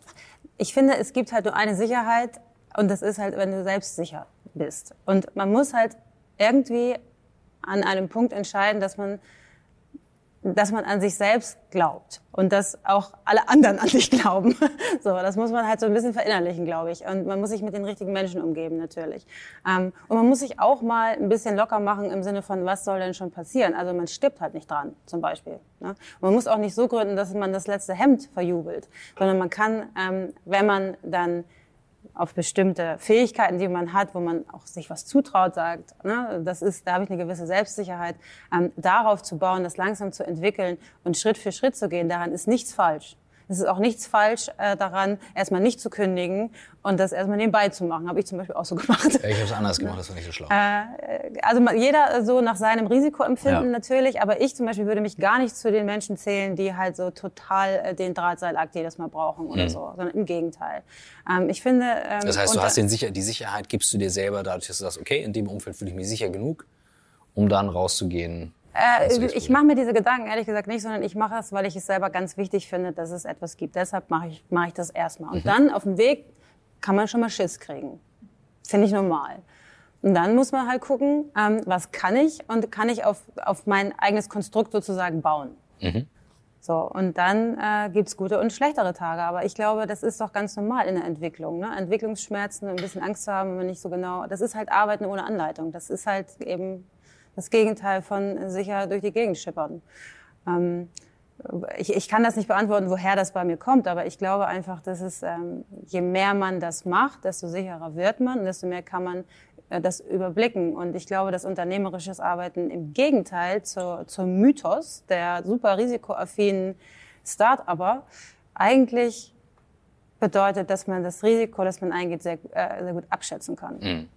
ich finde, es gibt halt nur eine Sicherheit und das ist halt, wenn du selbst sicher bist. Und man muss halt irgendwie an einem Punkt entscheiden, dass man dass man an sich selbst glaubt und dass auch alle anderen an sich glauben. So, das muss man halt so ein bisschen verinnerlichen, glaube ich. Und man muss sich mit den richtigen Menschen umgeben, natürlich. Ähm, und man muss sich auch mal ein bisschen locker machen im Sinne von, was soll denn schon passieren? Also man stirbt halt nicht dran, zum Beispiel. Ne? man muss auch nicht so gründen, dass man das letzte Hemd verjubelt, sondern man kann, ähm, wenn man dann auf bestimmte Fähigkeiten, die man hat, wo man auch sich was zutraut, sagt, ne, das ist, da habe ich eine gewisse Selbstsicherheit, ähm, darauf zu bauen, das langsam zu entwickeln und Schritt für Schritt zu gehen, daran ist nichts falsch. Es ist auch nichts falsch äh, daran, erstmal nicht zu kündigen und das erstmal nebenbei zu machen. Habe ich zum Beispiel auch so gemacht. Ja, ich habe es anders gemacht, das war nicht so schlau. Äh, also jeder so nach seinem Risikoempfinden ja. natürlich, aber ich zum Beispiel würde mich gar nicht zu den Menschen zählen, die halt so total äh, den Drahtseilakt jedes Mal brauchen oder mhm. so, sondern im Gegenteil. Ähm, ich finde. Ähm, das heißt, du hast den Sicher die Sicherheit, gibst du dir selber dadurch, dass du sagst, okay, in dem Umfeld fühle ich mich sicher genug, um dann rauszugehen äh, ich mache mir diese Gedanken ehrlich gesagt nicht, sondern ich mache es, weil ich es selber ganz wichtig finde, dass es etwas gibt. Deshalb mache ich, mache ich das erstmal. Und mhm. dann auf dem Weg kann man schon mal Schiss kriegen. Finde ich normal. Und dann muss man halt gucken, ähm, was kann ich und kann ich auf, auf mein eigenes Konstrukt sozusagen bauen. Mhm. So, und dann äh, gibt's gute und schlechtere Tage. Aber ich glaube, das ist doch ganz normal in der Entwicklung. Ne? Entwicklungsschmerzen, ein bisschen Angst zu haben, wenn man nicht so genau. Das ist halt Arbeiten ohne Anleitung. Das ist halt eben das Gegenteil von sicher durch die Gegend schippern. Ähm, ich, ich kann das nicht beantworten, woher das bei mir kommt, aber ich glaube einfach, dass es, ähm, je mehr man das macht, desto sicherer wird man und desto mehr kann man äh, das überblicken. Und ich glaube, dass unternehmerisches Arbeiten im Gegenteil zur, zum Mythos der super risikoaffinen Start-upper eigentlich bedeutet, dass man das Risiko, das man eingeht, sehr, äh, sehr gut abschätzen kann. Mhm.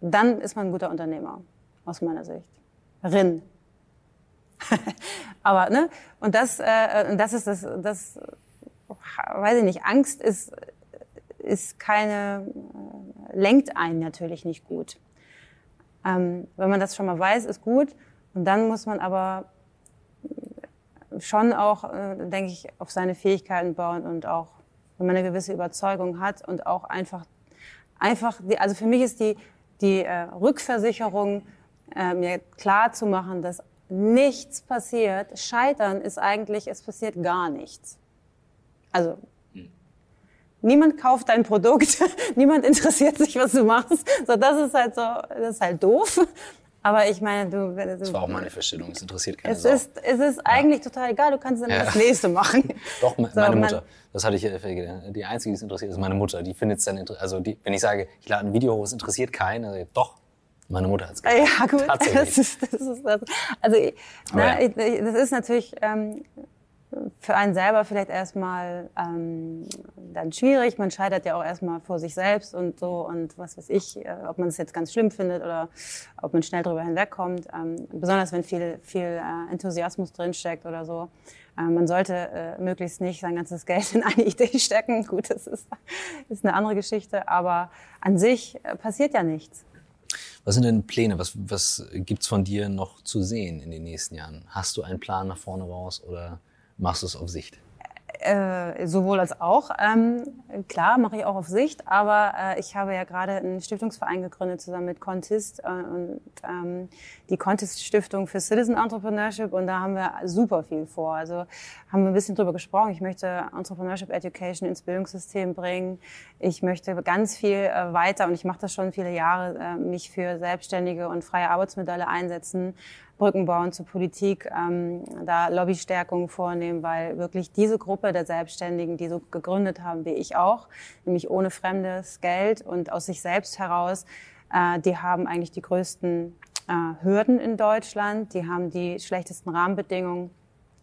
Dann ist man ein guter Unternehmer, aus meiner Sicht. Rin. Aber, ne? Und das, äh, das ist das, das, weiß ich nicht, Angst ist, ist keine, äh, lenkt einen natürlich nicht gut. Ähm, wenn man das schon mal weiß, ist gut. Und dann muss man aber schon auch, äh, denke ich, auf seine Fähigkeiten bauen und auch, wenn man eine gewisse Überzeugung hat und auch einfach, einfach, die, also für mich ist die, die äh, Rückversicherung, äh, mir klar zu machen, dass nichts passiert. Scheitern ist eigentlich, es passiert gar nichts. Also Niemand kauft dein Produkt, niemand interessiert sich, was du machst. So, das ist halt so, das ist halt doof. Aber ich meine, du. du das war auch meine Feststellung. Es interessiert keine es Sau. Ist, es ist eigentlich ja. total egal. Du kannst dann ja. das nächste machen. Doch, meine so, Mutter. Das hatte ich äh, Die einzige, die es interessiert, ist meine Mutter. Die findet es dann, also die, wenn ich sage, ich lade ein Video hoch, es interessiert keinen, also, doch. Meine Mutter hat es gemacht. Ja, gut. Das ist, das ist, das, also, na, ja. das ist natürlich, ähm, für einen selber vielleicht erstmal ähm, dann schwierig. Man scheitert ja auch erstmal vor sich selbst und so und was weiß ich, äh, ob man es jetzt ganz schlimm findet oder ob man schnell drüber hinwegkommt. Ähm, besonders wenn viel, viel äh, Enthusiasmus drinsteckt oder so. Ähm, man sollte äh, möglichst nicht sein ganzes Geld in eine Idee stecken. Gut, das ist, ist eine andere Geschichte, aber an sich äh, passiert ja nichts. Was sind denn Pläne? Was, was gibt's von dir noch zu sehen in den nächsten Jahren? Hast du einen Plan nach vorne raus oder machst du es auf Sicht? Äh, sowohl als auch. Ähm, klar, mache ich auch auf Sicht, aber äh, ich habe ja gerade einen Stiftungsverein gegründet zusammen mit Contist äh, und ähm, die Contist Stiftung für Citizen Entrepreneurship und da haben wir super viel vor. Also haben wir ein bisschen drüber gesprochen. Ich möchte Entrepreneurship Education ins Bildungssystem bringen. Ich möchte ganz viel äh, weiter und ich mache das schon viele Jahre, äh, mich für selbstständige und freie Arbeitsmodelle einsetzen Brücken bauen zur Politik, ähm, da Lobbystärkung vornehmen, weil wirklich diese Gruppe der Selbstständigen, die so gegründet haben wie ich auch, nämlich ohne fremdes Geld und aus sich selbst heraus, äh, die haben eigentlich die größten äh, Hürden in Deutschland, die haben die schlechtesten Rahmenbedingungen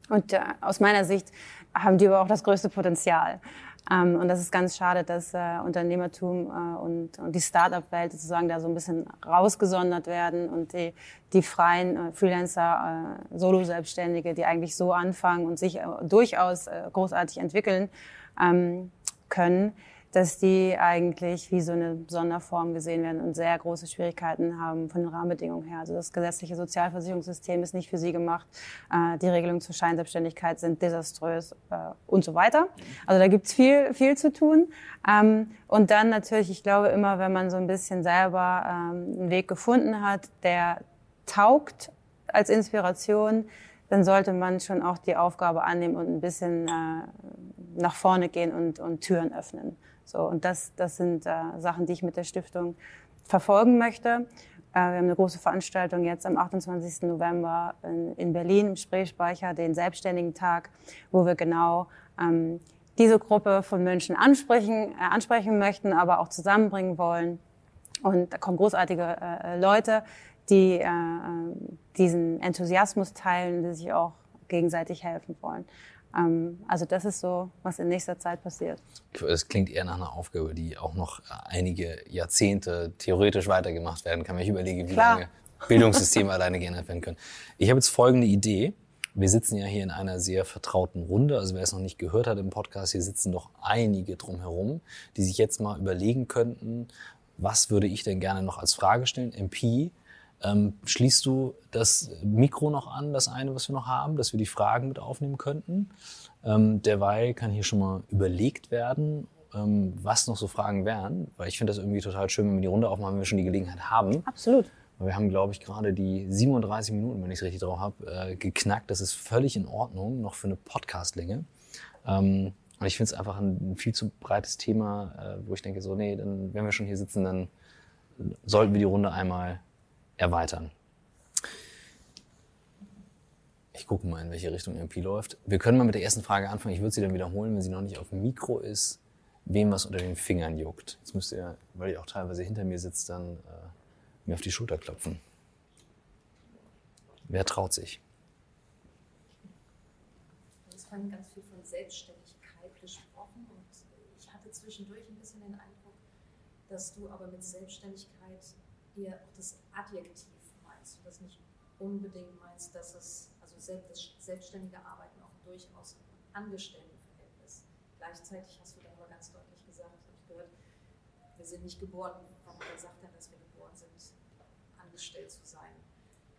und äh, aus meiner Sicht haben die aber auch das größte Potenzial. Ähm, und das ist ganz schade, dass äh, Unternehmertum äh, und, und die Start-up-Welt sozusagen da so ein bisschen rausgesondert werden und die, die freien äh, Freelancer, äh, Solo-Selbstständige, die eigentlich so anfangen und sich äh, durchaus äh, großartig entwickeln ähm, können, dass die eigentlich wie so eine Sonderform gesehen werden und sehr große Schwierigkeiten haben von den Rahmenbedingungen her. Also das gesetzliche Sozialversicherungssystem ist nicht für sie gemacht, äh, die Regelungen zur Scheinselbstständigkeit sind desaströs äh, und so weiter. Also da gibt's viel, viel zu tun. Ähm, und dann natürlich, ich glaube immer, wenn man so ein bisschen selber ähm, einen Weg gefunden hat, der taugt als Inspiration, dann sollte man schon auch die Aufgabe annehmen und ein bisschen äh, nach vorne gehen und, und Türen öffnen. So, und das, das sind äh, Sachen, die ich mit der Stiftung verfolgen möchte. Äh, wir haben eine große Veranstaltung jetzt am 28. November in, in Berlin im Spreespeicher, den Selbstständigen Tag, wo wir genau ähm, diese Gruppe von Menschen ansprechen, äh, ansprechen möchten, aber auch zusammenbringen wollen. Und da kommen großartige äh, Leute, die äh, diesen Enthusiasmus teilen, die sich auch gegenseitig helfen wollen. Ähm, also das ist so, was in nächster Zeit passiert. Es klingt eher nach einer Aufgabe, die auch noch einige Jahrzehnte theoretisch weitergemacht werden kann, ich überlege, wie Klar. lange Bildungssysteme alleine geändert werden können. Ich habe jetzt folgende Idee. Wir sitzen ja hier in einer sehr vertrauten Runde. Also wer es noch nicht gehört hat im Podcast, hier sitzen doch einige drumherum, die sich jetzt mal überlegen könnten, was würde ich denn gerne noch als Frage stellen? MP, ähm, schließt du das Mikro noch an, das eine, was wir noch haben, dass wir die Fragen mit aufnehmen könnten? Ähm, derweil kann hier schon mal überlegt werden, ähm, was noch so Fragen wären, weil ich finde das irgendwie total schön, wenn wir die Runde aufmachen, wenn wir schon die Gelegenheit haben. Absolut. Wir haben, glaube ich, gerade die 37 Minuten, wenn ich es richtig drauf habe, äh, geknackt. Das ist völlig in Ordnung, noch für eine Podcast-Länge. Ähm, und ich finde es einfach ein, ein, viel zu breites Thema, äh, wo ich denke, so, nee, dann, wenn wir schon hier sitzen, dann sollten wir die Runde einmal erweitern. Ich gucke mal, in welche Richtung MP läuft. Wir können mal mit der ersten Frage anfangen. Ich würde sie dann wiederholen, wenn sie noch nicht auf dem Mikro ist, wem was unter den Fingern juckt. Jetzt müsst ihr, weil ihr auch teilweise hinter mir sitzt, dann äh, mir auf die Schulter klopfen. Wer traut sich? Es fand ganz viel von Selbstständigkeit gesprochen und ich hatte zwischendurch ein bisschen den Eindruck, dass du aber mit Selbstständigkeit eher auch das Adjektiv meinst und das nicht unbedingt meinst, dass es, also selbst, selbstständige Arbeiten auch durchaus im Angestelltenverhältnis. Gleichzeitig hast du dann aber ganz deutlich gesagt, habe ich gehört, wir sind nicht geboren, warum wer sagt denn, dass wir geboren sind, angestellt zu sein?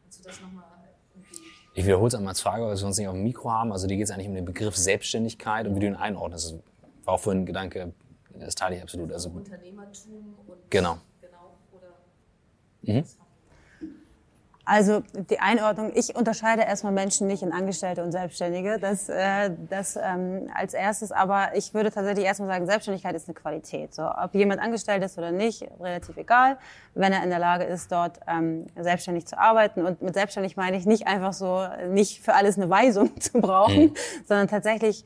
Kannst du das nochmal irgendwie... Ich wiederhole es einmal als Frage, weil wir sonst nicht auf dem Mikro haben. Also dir geht es eigentlich um den Begriff Selbstständigkeit und wie du ihn einordnest. Das war auch vorhin ein Gedanke, das teile ich absolut. Also Unternehmertum und... Genau. Mhm. Also die Einordnung, ich unterscheide erstmal Menschen nicht in Angestellte und Selbstständige. Das, äh, das ähm, als erstes, aber ich würde tatsächlich erstmal sagen, Selbstständigkeit ist eine Qualität. So, ob jemand angestellt ist oder nicht, relativ egal, wenn er in der Lage ist, dort ähm, selbstständig zu arbeiten. Und mit selbstständig meine ich nicht einfach so, nicht für alles eine Weisung zu brauchen, mhm. sondern tatsächlich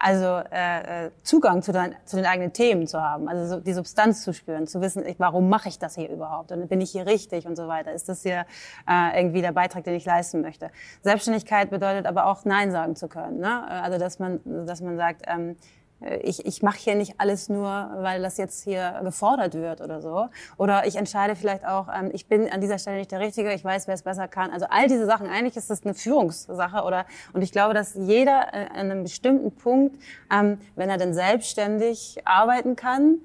also äh, äh, Zugang zu, dein, zu den eigenen Themen zu haben, also so die Substanz zu spüren, zu wissen, ich, warum mache ich das hier überhaupt und bin ich hier richtig und so weiter. Ist das hier äh, irgendwie der Beitrag, den ich leisten möchte? Selbstständigkeit bedeutet aber auch Nein sagen zu können. Ne? Also dass man, dass man sagt, ähm, äh, ich, ich mache hier nicht alles nur, weil das jetzt hier gefordert wird oder so. Oder ich entscheide vielleicht auch, ähm, ich bin an dieser Stelle nicht der Richtige, ich weiß, wer es besser kann. Also all diese Sachen, eigentlich ist das eine Führungssache. Oder und ich glaube, dass jeder äh, an einem bestimmten Punkt, ähm, wenn er denn selbstständig arbeiten kann,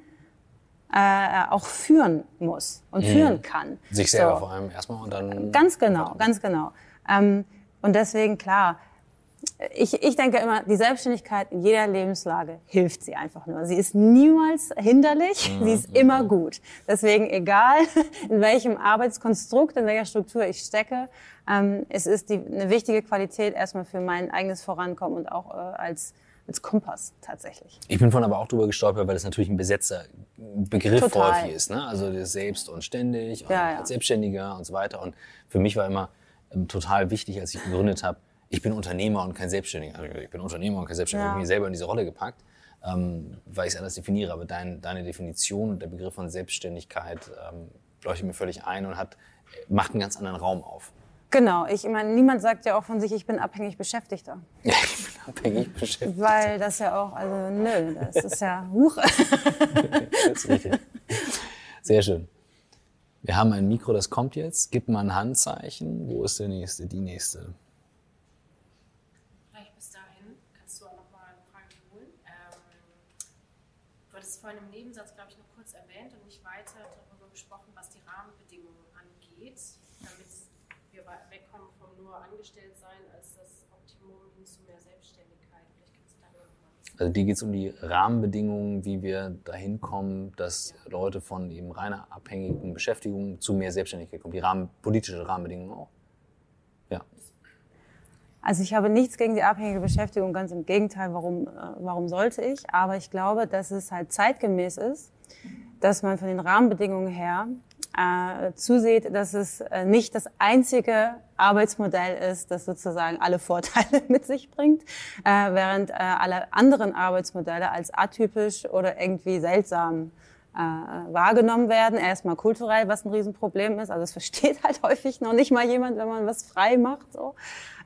äh, auch führen muss und mhm. führen kann. Sich selber so. vor allem erstmal und dann. Ganz genau, ganz genau. Ähm, und deswegen klar ich, ich denke immer, die Selbstständigkeit in jeder Lebenslage hilft sie einfach nur. Sie ist niemals hinderlich, mhm. sie ist immer gut. Deswegen egal, in welchem Arbeitskonstrukt, in welcher Struktur ich stecke, ähm, es ist die, eine wichtige Qualität erstmal für mein eigenes Vorankommen und auch äh, als als Kompass tatsächlich. Ich bin von aber auch drüber gestolpert, weil das natürlich ein besetzter Begriff Total. häufig ist. Ne? Also selbst und ständig und ja, ja. als Selbstständiger und so weiter. Und für mich war immer ähm, total wichtig, als ich gegründet habe, ich bin Unternehmer und kein Selbstständiger. Also ich bin Unternehmer und kein Selbstständiger. Ja. Ich habe mich selber in diese Rolle gepackt, ähm, weil ich es anders definiere. Aber dein, deine Definition und der Begriff von Selbstständigkeit ähm, leuchtet mir völlig ein und hat, macht einen ganz anderen Raum auf. Genau, ich meine, niemand sagt ja auch von sich, ich bin abhängig Beschäftigter. Ja, ich bin abhängig Beschäftigter. Weil das ja auch, also nö, das ist ja Huch. das ist richtig. Sehr schön. Wir haben ein Mikro, das kommt jetzt. Gib mal ein Handzeichen. Wo ist der nächste, die nächste? vorhin im Nebensatz, glaube ich, nur kurz erwähnt und nicht weiter darüber gesprochen, was die Rahmenbedingungen angeht, damit wir wegkommen vom nur angestellt sein als das Optimum hin zu mehr Selbstständigkeit. Vielleicht kannst du darüber was Also dir geht es um die Rahmenbedingungen, wie wir dahin kommen, dass. Leute von eben reiner abhängigen Beschäftigung zu mehr Selbstständigkeit kommen. Die Rahmen, politische Rahmenbedingungen auch. Ja. Also ich habe nichts gegen die abhängige Beschäftigung, ganz im Gegenteil, warum, äh, warum sollte ich? Aber ich glaube, dass es halt zeitgemäß ist, dass man von den Rahmenbedingungen her äh, zusieht, dass es äh, nicht das einzige Arbeitsmodell ist, das sozusagen alle Vorteile mit sich bringt, äh, während äh, alle anderen Arbeitsmodelle als atypisch oder irgendwie seltsam äh, wahrgenommen werden. Erstmal kulturell, was ein Riesenproblem ist. Also es versteht halt häufig noch nicht mal jemand, wenn man was frei macht. So.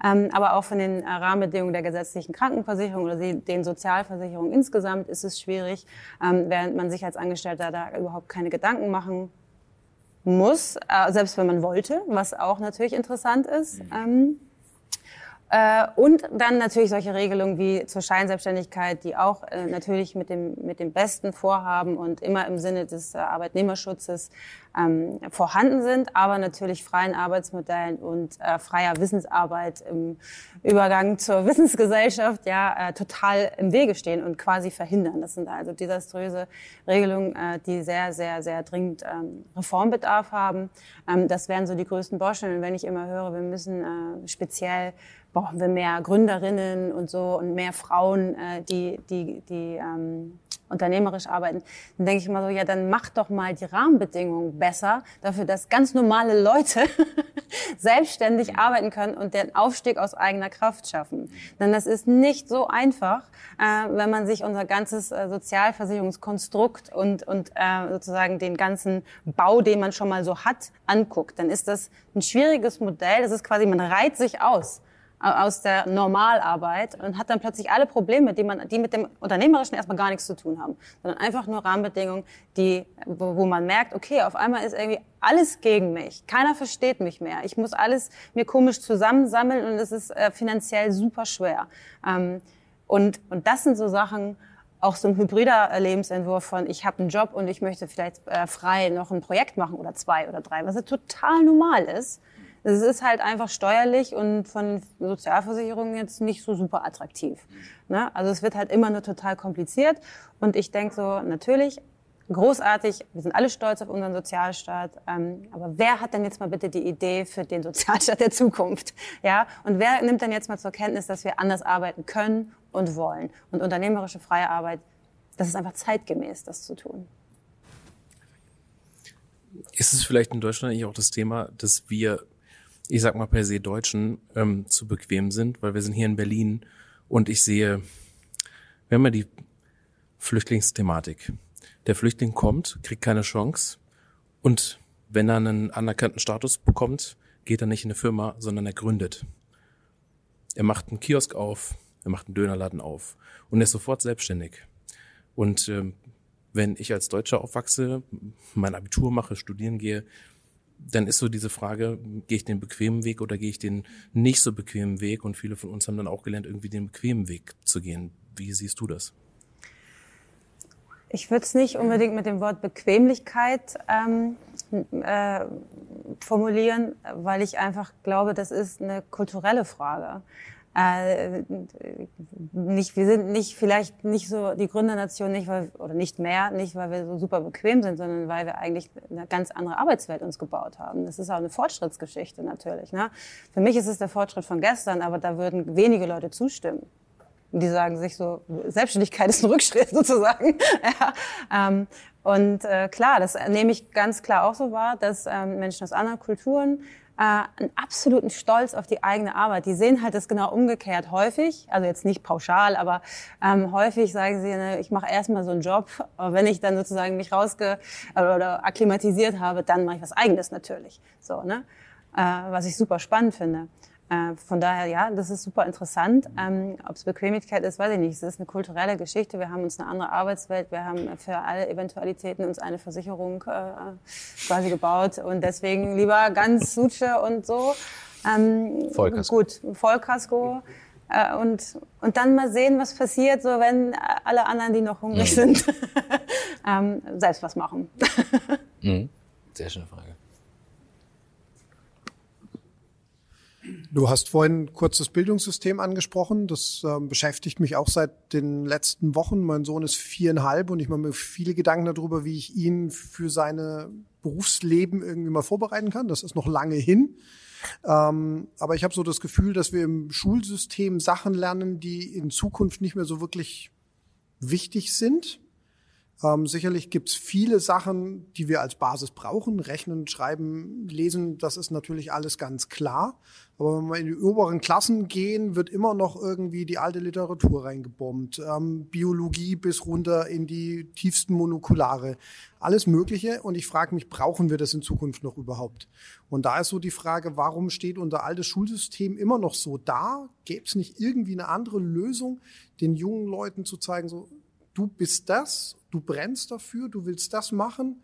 Ähm, aber auch von den äh, Rahmenbedingungen der gesetzlichen Krankenversicherung oder den Sozialversicherungen insgesamt ist es schwierig, ähm, während man sich als Angestellter da überhaupt keine Gedanken machen muss, äh, selbst wenn man wollte, was auch natürlich interessant ist. Ähm, äh, und dann natürlich solche Regelungen wie zur Scheinselbstständigkeit, die auch äh, natürlich mit dem, mit dem besten Vorhaben und immer im Sinne des äh, Arbeitnehmerschutzes ähm, vorhanden sind, aber natürlich freien Arbeitsmodellen und äh, freier Wissensarbeit im Übergang zur Wissensgesellschaft ja äh, total im Wege stehen und quasi verhindern. Das sind also desaströse Regelungen, äh, die sehr, sehr, sehr dringend ähm, Reformbedarf haben. Ähm, das wären so die größten Baustellen. Und wenn ich immer höre, wir müssen äh, speziell brauchen wir mehr Gründerinnen und so und mehr Frauen, äh, die, die, die ähm, unternehmerisch arbeiten, dann denke ich immer so, ja, dann mach doch mal die Rahmenbedingungen besser dafür, dass ganz normale Leute selbstständig arbeiten können und den Aufstieg aus eigener Kraft schaffen. Denn das ist nicht so einfach, äh, wenn man sich unser ganzes äh, Sozialversicherungskonstrukt und, und äh, sozusagen den ganzen Bau, den man schon mal so hat, anguckt. Dann ist das ein schwieriges Modell. Das ist quasi, man reiht sich aus aus der Normalarbeit und hat dann plötzlich alle Probleme, die, man, die mit dem Unternehmerischen erstmal gar nichts zu tun haben, sondern einfach nur Rahmenbedingungen, die, wo, wo man merkt, okay, auf einmal ist irgendwie alles gegen mich. Keiner versteht mich mehr. Ich muss alles mir komisch zusammensammeln und es ist äh, finanziell super schwer. Ähm, und, und das sind so Sachen, auch so ein hybrider Lebensentwurf von, ich habe einen Job und ich möchte vielleicht äh, frei noch ein Projekt machen oder zwei oder drei, was ja total normal ist. Es ist halt einfach steuerlich und von Sozialversicherungen jetzt nicht so super attraktiv. Ne? Also es wird halt immer nur total kompliziert. Und ich denke so, natürlich, großartig, wir sind alle stolz auf unseren Sozialstaat. Ähm, aber wer hat denn jetzt mal bitte die Idee für den Sozialstaat der Zukunft? Ja? Und wer nimmt denn jetzt mal zur Kenntnis, dass wir anders arbeiten können und wollen? Und unternehmerische freie Arbeit, das ist einfach zeitgemäß, das zu tun. Ist es vielleicht in Deutschland eigentlich auch das Thema, dass wir ich sag mal per se Deutschen, ähm, zu bequem sind, weil wir sind hier in Berlin und ich sehe, wir haben ja die Flüchtlingsthematik. Der Flüchtling kommt, kriegt keine Chance und wenn er einen anerkannten Status bekommt, geht er nicht in eine Firma, sondern er gründet. Er macht einen Kiosk auf, er macht einen Dönerladen auf und er ist sofort selbstständig. Und ähm, wenn ich als Deutscher aufwachse, mein Abitur mache, studieren gehe, dann ist so diese Frage, gehe ich den bequemen Weg oder gehe ich den nicht so bequemen Weg? Und viele von uns haben dann auch gelernt, irgendwie den bequemen Weg zu gehen. Wie siehst du das? Ich würde es nicht unbedingt mit dem Wort Bequemlichkeit ähm, äh, formulieren, weil ich einfach glaube, das ist eine kulturelle Frage. Äh, nicht, wir sind nicht vielleicht nicht so die Gründernation nicht weil oder nicht mehr nicht weil wir so super bequem sind, sondern weil wir eigentlich eine ganz andere Arbeitswelt uns gebaut haben. Das ist auch eine Fortschrittsgeschichte natürlich. Ne? Für mich ist es der Fortschritt von gestern, aber da würden wenige Leute zustimmen. Die sagen sich so, Selbstständigkeit ist ein Rückschritt sozusagen. ja, ähm, und äh, klar, das nehme ich ganz klar auch so wahr, dass ähm, Menschen aus anderen Kulturen äh, einen absoluten Stolz auf die eigene Arbeit. Die sehen halt das genau umgekehrt häufig, also jetzt nicht pauschal, aber ähm, häufig sagen sie, ne, ich mache erstmal so einen Job, aber wenn ich dann sozusagen mich rausge oder akklimatisiert habe, dann mache ich was Eigenes natürlich. So, ne? Äh, was ich super spannend finde. Äh, von daher, ja, das ist super interessant. Ähm, Ob es Bequemlichkeit ist, weiß ich nicht. Es ist eine kulturelle Geschichte. Wir haben uns eine andere Arbeitswelt. Wir haben für alle Eventualitäten uns eine Versicherung äh, quasi gebaut. Und deswegen lieber ganz Suche und so. Ähm, Vollkasko. Gut, Vollkasko. Äh, und, und dann mal sehen, was passiert, so wenn alle anderen, die noch hungrig mhm. sind, ähm, selbst was machen. mhm. Sehr schöne Frage. Du hast vorhin kurz das Bildungssystem angesprochen. Das äh, beschäftigt mich auch seit den letzten Wochen. Mein Sohn ist viereinhalb und ich mache mir viele Gedanken darüber, wie ich ihn für seine Berufsleben irgendwie mal vorbereiten kann. Das ist noch lange hin. Ähm, aber ich habe so das Gefühl, dass wir im Schulsystem Sachen lernen, die in Zukunft nicht mehr so wirklich wichtig sind. Ähm, sicherlich gibt's viele Sachen, die wir als Basis brauchen. Rechnen, schreiben, lesen, das ist natürlich alles ganz klar. Aber wenn wir in die oberen Klassen gehen, wird immer noch irgendwie die alte Literatur reingebombt. Ähm, Biologie bis runter in die tiefsten Monokulare. Alles Mögliche. Und ich frage mich, brauchen wir das in Zukunft noch überhaupt? Und da ist so die Frage, warum steht unser altes Schulsystem immer noch so da? Gäbe es nicht irgendwie eine andere Lösung, den jungen Leuten zu zeigen, so, du bist das, du brennst dafür, du willst das machen,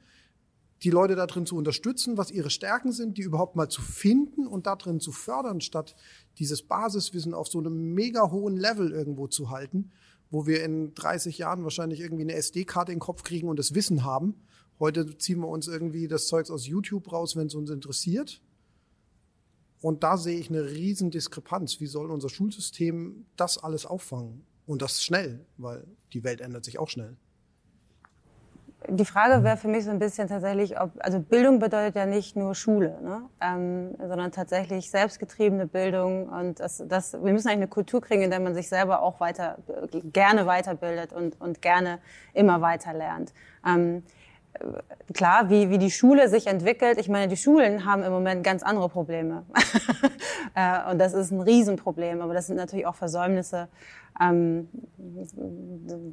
die Leute da drin zu unterstützen, was ihre Stärken sind, die überhaupt mal zu finden und da drin zu fördern, statt dieses Basiswissen auf so einem mega hohen Level irgendwo zu halten, wo wir in 30 Jahren wahrscheinlich irgendwie eine SD-Karte in den Kopf kriegen und das Wissen haben Heute ziehen wir uns irgendwie das Zeugs aus YouTube raus, wenn es uns interessiert. Und da sehe ich eine riesen Diskrepanz. Wie soll unser Schulsystem das alles auffangen? Und das schnell, weil die Welt ändert sich auch schnell. Die Frage wäre für mich so ein bisschen tatsächlich, ob, also Bildung bedeutet ja nicht nur Schule, ne? ähm, sondern tatsächlich selbstgetriebene Bildung und das, das, wir müssen eigentlich eine Kultur kriegen, in der man sich selber auch weiter, gerne weiterbildet und, und gerne immer weiter lernt. Ähm, klar, wie, wie die Schule sich entwickelt. Ich meine, die Schulen haben im Moment ganz andere Probleme. Äh, und das ist ein Riesenproblem. Aber das sind natürlich auch Versäumnisse. Ähm,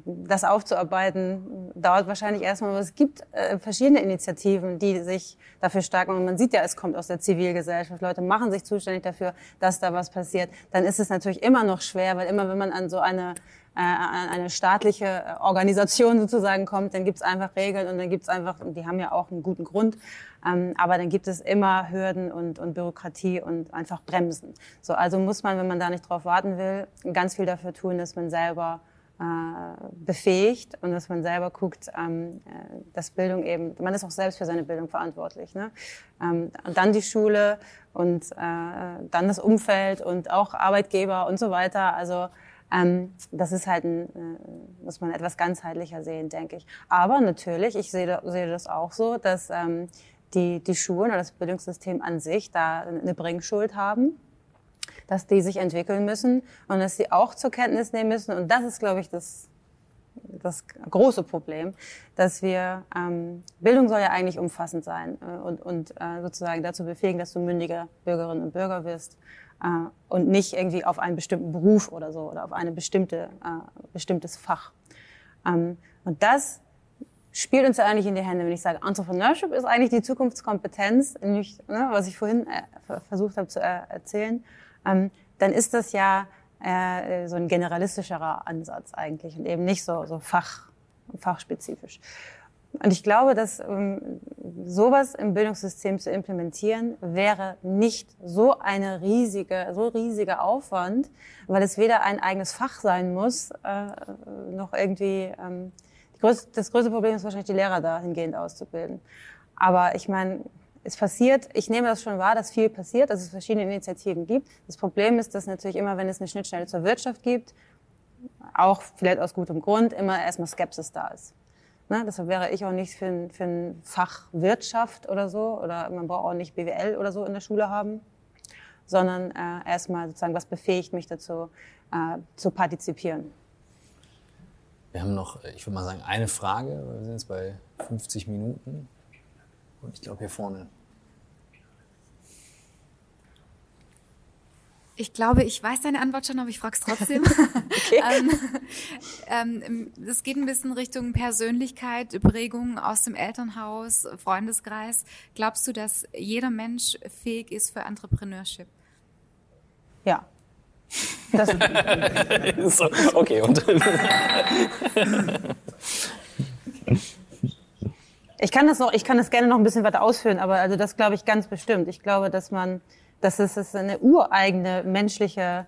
das aufzuarbeiten dauert wahrscheinlich erstmal. Aber es gibt äh, verschiedene Initiativen, die sich dafür stark machen. Man sieht ja, es kommt aus der Zivilgesellschaft. Leute machen sich zuständig dafür, dass da was passiert. Dann ist es natürlich immer noch schwer, weil immer, wenn man an so eine äh, eine staatliche äh, Organisation sozusagen kommt, dann gibt es einfach Regeln und dann gibt es einfach, die haben ja auch einen guten Grund, ähm, aber dann gibt es immer Hürden und, und Bürokratie und einfach Bremsen. So, also muss man, wenn man da nicht drauf warten will, ganz viel dafür tun, dass man selber äh, befähigt und dass man selber guckt, ähm, äh, dass Bildung eben, man ist auch selbst für seine Bildung verantwortlich. Ne? Ähm, und dann die Schule und dann das Umfeld und auch Arbeitgeber und so weiter. Also das ist halt ein, äh, muss man etwas ganzheitlicher sehen, denke ich. Aber natürlich, ich sehe, sehe das auch so, dass ähm, die, die Schulen oder das Bildungssystem an sich da eine Bringschuld haben, dass die sich entwickeln müssen und dass sie auch zur Kenntnis nehmen müssen. Und das ist, glaube ich, das, das große Problem, dass wir, ähm, Bildung soll ja eigentlich umfassend sein äh, und, und äh, sozusagen dazu befähigen, dass du mündiger Bürgerinnen und Bürger wirst und nicht irgendwie auf einen bestimmten Beruf oder so oder auf eine bestimmte äh, bestimmtes Fach. Ähm, und das spielt uns ja eigentlich in die Hände, wenn ich sage, Entrepreneurship ist eigentlich die Zukunftskompetenz, nicht, ne, was ich vorhin äh, versucht habe zu äh, erzählen, ähm, dann ist das ja äh, so ein generalistischerer Ansatz eigentlich und eben nicht so, so fach, fachspezifisch. Und ich glaube, dass ähm, sowas im Bildungssystem zu implementieren, wäre nicht so eine riesige, so riesiger Aufwand, weil es weder ein eigenes Fach sein muss, äh, noch irgendwie. Ähm, größte, das größte Problem ist wahrscheinlich, die Lehrer dahingehend auszubilden. Aber ich meine, es passiert, ich nehme das schon wahr, dass viel passiert, dass es verschiedene Initiativen gibt. Das Problem ist, dass natürlich immer, wenn es eine Schnittstelle zur Wirtschaft gibt, auch vielleicht aus gutem Grund, immer erstmal Skepsis da ist. Ne? Deshalb wäre ich auch nicht für ein, für ein Fach Wirtschaft oder so, oder man braucht auch nicht BWL oder so in der Schule haben, sondern äh, erstmal sozusagen, was befähigt mich dazu, äh, zu partizipieren. Wir haben noch, ich würde mal sagen, eine Frage. Wir sind jetzt bei 50 Minuten. Und ich glaube, hier vorne Ich glaube, ich weiß deine Antwort schon, aber ich frage es trotzdem. okay. ähm, ähm, das geht ein bisschen Richtung Persönlichkeit, Prägung aus dem Elternhaus, Freundeskreis. Glaubst du, dass jeder Mensch fähig ist für Entrepreneurship? Ja. Das so, okay, und. ich kann das noch, ich kann das gerne noch ein bisschen weiter ausführen, aber also das glaube ich ganz bestimmt. Ich glaube, dass man dass es eine ureigene menschliche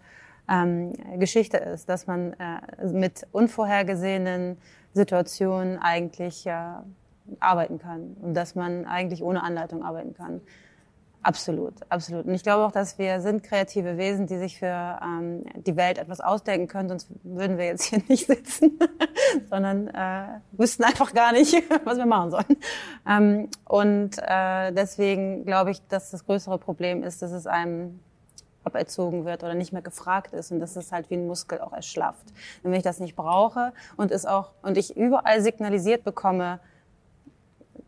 ähm, Geschichte ist, dass man äh, mit unvorhergesehenen Situationen eigentlich äh, arbeiten kann und dass man eigentlich ohne Anleitung arbeiten kann. Absolut, absolut. Und ich glaube auch, dass wir sind kreative Wesen, die sich für ähm, die Welt etwas ausdenken können, sonst würden wir jetzt hier nicht sitzen, sondern äh, wüssten einfach gar nicht, was wir machen sollen. Ähm, und äh, deswegen glaube ich, dass das größere Problem ist, dass es einem aberzogen wird oder nicht mehr gefragt ist und dass es halt wie ein Muskel auch erschlafft. Und wenn ich das nicht brauche und es auch und ich überall signalisiert bekomme,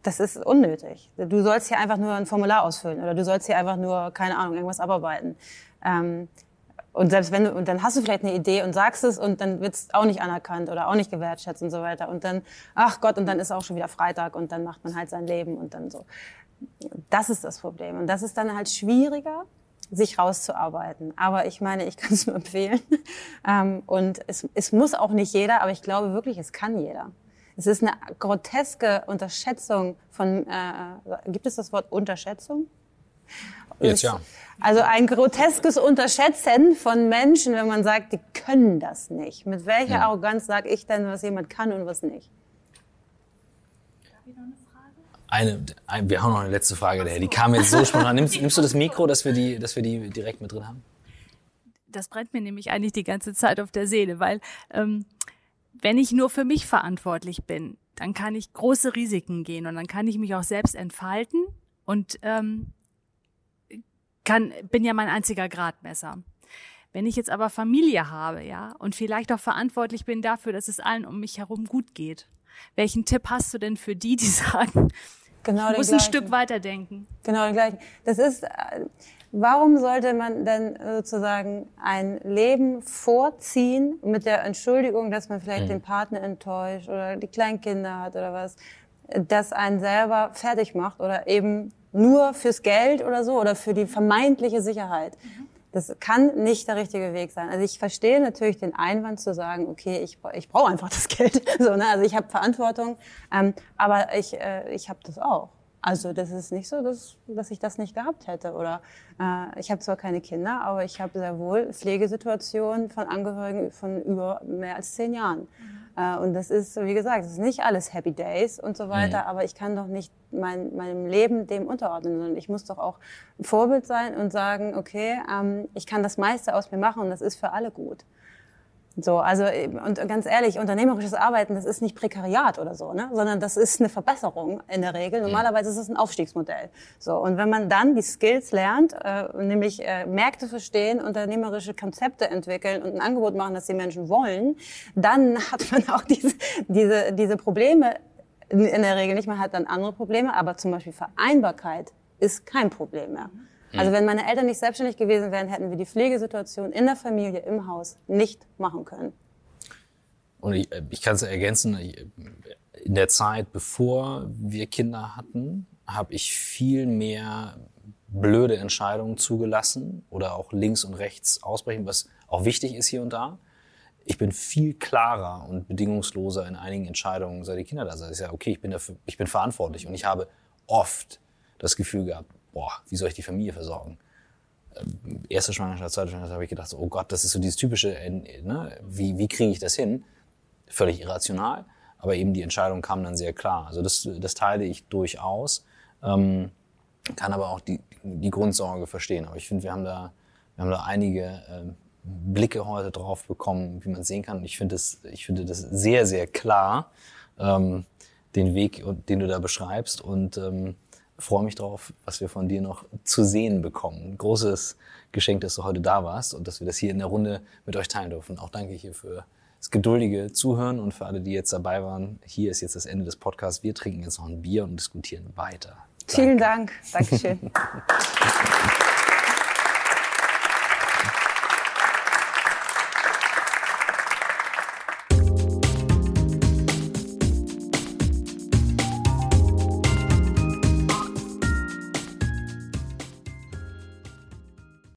das ist unnötig. Du sollst hier einfach nur ein Formular ausfüllen oder du sollst hier einfach nur, keine Ahnung, irgendwas abarbeiten. Ähm, und selbst wenn du, und dann hast du vielleicht eine Idee und sagst es und dann wird es auch nicht anerkannt oder auch nicht gewertschätzt und so weiter. Und dann, ach Gott, und dann ist auch schon wieder Freitag und dann macht man halt sein Leben und dann so. Das ist das Problem. Und das ist dann halt schwieriger, sich rauszuarbeiten. Aber ich meine, ich kann es nur empfehlen. Ähm, und es, es muss auch nicht jeder, aber ich glaube wirklich, es kann jeder. Es ist eine groteske Unterschätzung von, äh, gibt es das Wort Unterschätzung? Jetzt ja. Also ein groteskes Unterschätzen von Menschen, wenn man sagt, die können das nicht. Mit welcher ja. Arroganz sage ich denn, was jemand kann und was nicht? Eine Frage? Eine, ein, wir haben noch eine letzte Frage, der, die kam jetzt so spontan. Nimmst, nimmst du das Mikro, dass wir die, dass wir die direkt mit drin haben? Das brennt mir nämlich eigentlich die ganze Zeit auf der Seele, weil ähm, wenn ich nur für mich verantwortlich bin, dann kann ich große Risiken gehen und dann kann ich mich auch selbst entfalten und ähm, kann, bin ja mein einziger Gradmesser. Wenn ich jetzt aber Familie habe, ja, und vielleicht auch verantwortlich bin dafür, dass es allen um mich herum gut geht, welchen Tipp hast du denn für die, die sagen, genau ich muss ein Stück weiterdenken? Genau, den gleichen. Das ist, äh, warum sollte man denn sozusagen ein Leben vorziehen mit der Entschuldigung, dass man vielleicht mhm. den Partner enttäuscht oder die Kleinkinder hat oder was, das einen selber fertig macht oder eben nur fürs Geld oder so oder für die vermeintliche Sicherheit. Mhm. Das kann nicht der richtige Weg sein. Also ich verstehe natürlich den Einwand zu sagen, okay, ich, ich brauche einfach das Geld. So, ne? Also ich habe Verantwortung, ähm, aber ich, äh, ich habe das auch. Also das ist nicht so, dass, dass ich das nicht gehabt hätte. Oder äh, ich habe zwar keine Kinder, aber ich habe sehr wohl Pflegesituationen von Angehörigen von über mehr als zehn Jahren. Mhm. Äh, und das ist, wie gesagt, das ist nicht alles Happy Days und so weiter, mhm. aber ich kann doch nicht mein, meinem Leben dem unterordnen, sondern ich muss doch auch Vorbild sein und sagen, okay, ähm, ich kann das meiste aus mir machen und das ist für alle gut. So, also und ganz ehrlich, unternehmerisches Arbeiten, das ist nicht Prekariat oder so, ne, sondern das ist eine Verbesserung in der Regel. Normalerweise ist es ein Aufstiegsmodell. So und wenn man dann die Skills lernt, äh, nämlich äh, Märkte verstehen, unternehmerische Konzepte entwickeln und ein Angebot machen, das die Menschen wollen, dann hat man auch diese diese diese Probleme in der Regel nicht. Man hat dann andere Probleme, aber zum Beispiel Vereinbarkeit ist kein Problem mehr. Also wenn meine Eltern nicht selbstständig gewesen wären, hätten wir die Pflegesituation in der Familie, im Haus nicht machen können. Und ich, äh, ich kann es ergänzen, in der Zeit, bevor wir Kinder hatten, habe ich viel mehr blöde Entscheidungen zugelassen oder auch links und rechts ausbrechen, was auch wichtig ist hier und da. Ich bin viel klarer und bedingungsloser in einigen Entscheidungen, seit die Kinder da sind. Ich sage, okay, ich bin, dafür, ich bin verantwortlich und ich habe oft das Gefühl gehabt, boah, wie soll ich die Familie versorgen? Ähm, erste Schwangerschaft, zweite Schwangerschaft habe ich gedacht, so, oh Gott, das ist so dieses typische, äh, ne? wie, wie kriege ich das hin? Völlig irrational, aber eben die Entscheidung kam dann sehr klar. Also das, das teile ich durchaus, ähm, kann aber auch die, die Grundsorge verstehen. Aber ich finde, wir haben da, wir haben da einige äh, Blicke heute drauf bekommen, wie man sehen kann. Ich finde das, ich das sehr, sehr klar, ähm, den Weg, den du da beschreibst. Und ähm, freue mich drauf, was wir von dir noch zu sehen bekommen. Großes Geschenk, dass du heute da warst und dass wir das hier in der Runde mit euch teilen dürfen. Auch danke hier für das geduldige Zuhören und für alle, die jetzt dabei waren. Hier ist jetzt das Ende des Podcasts. Wir trinken jetzt noch ein Bier und diskutieren weiter. Danke. Vielen Dank. Dankeschön.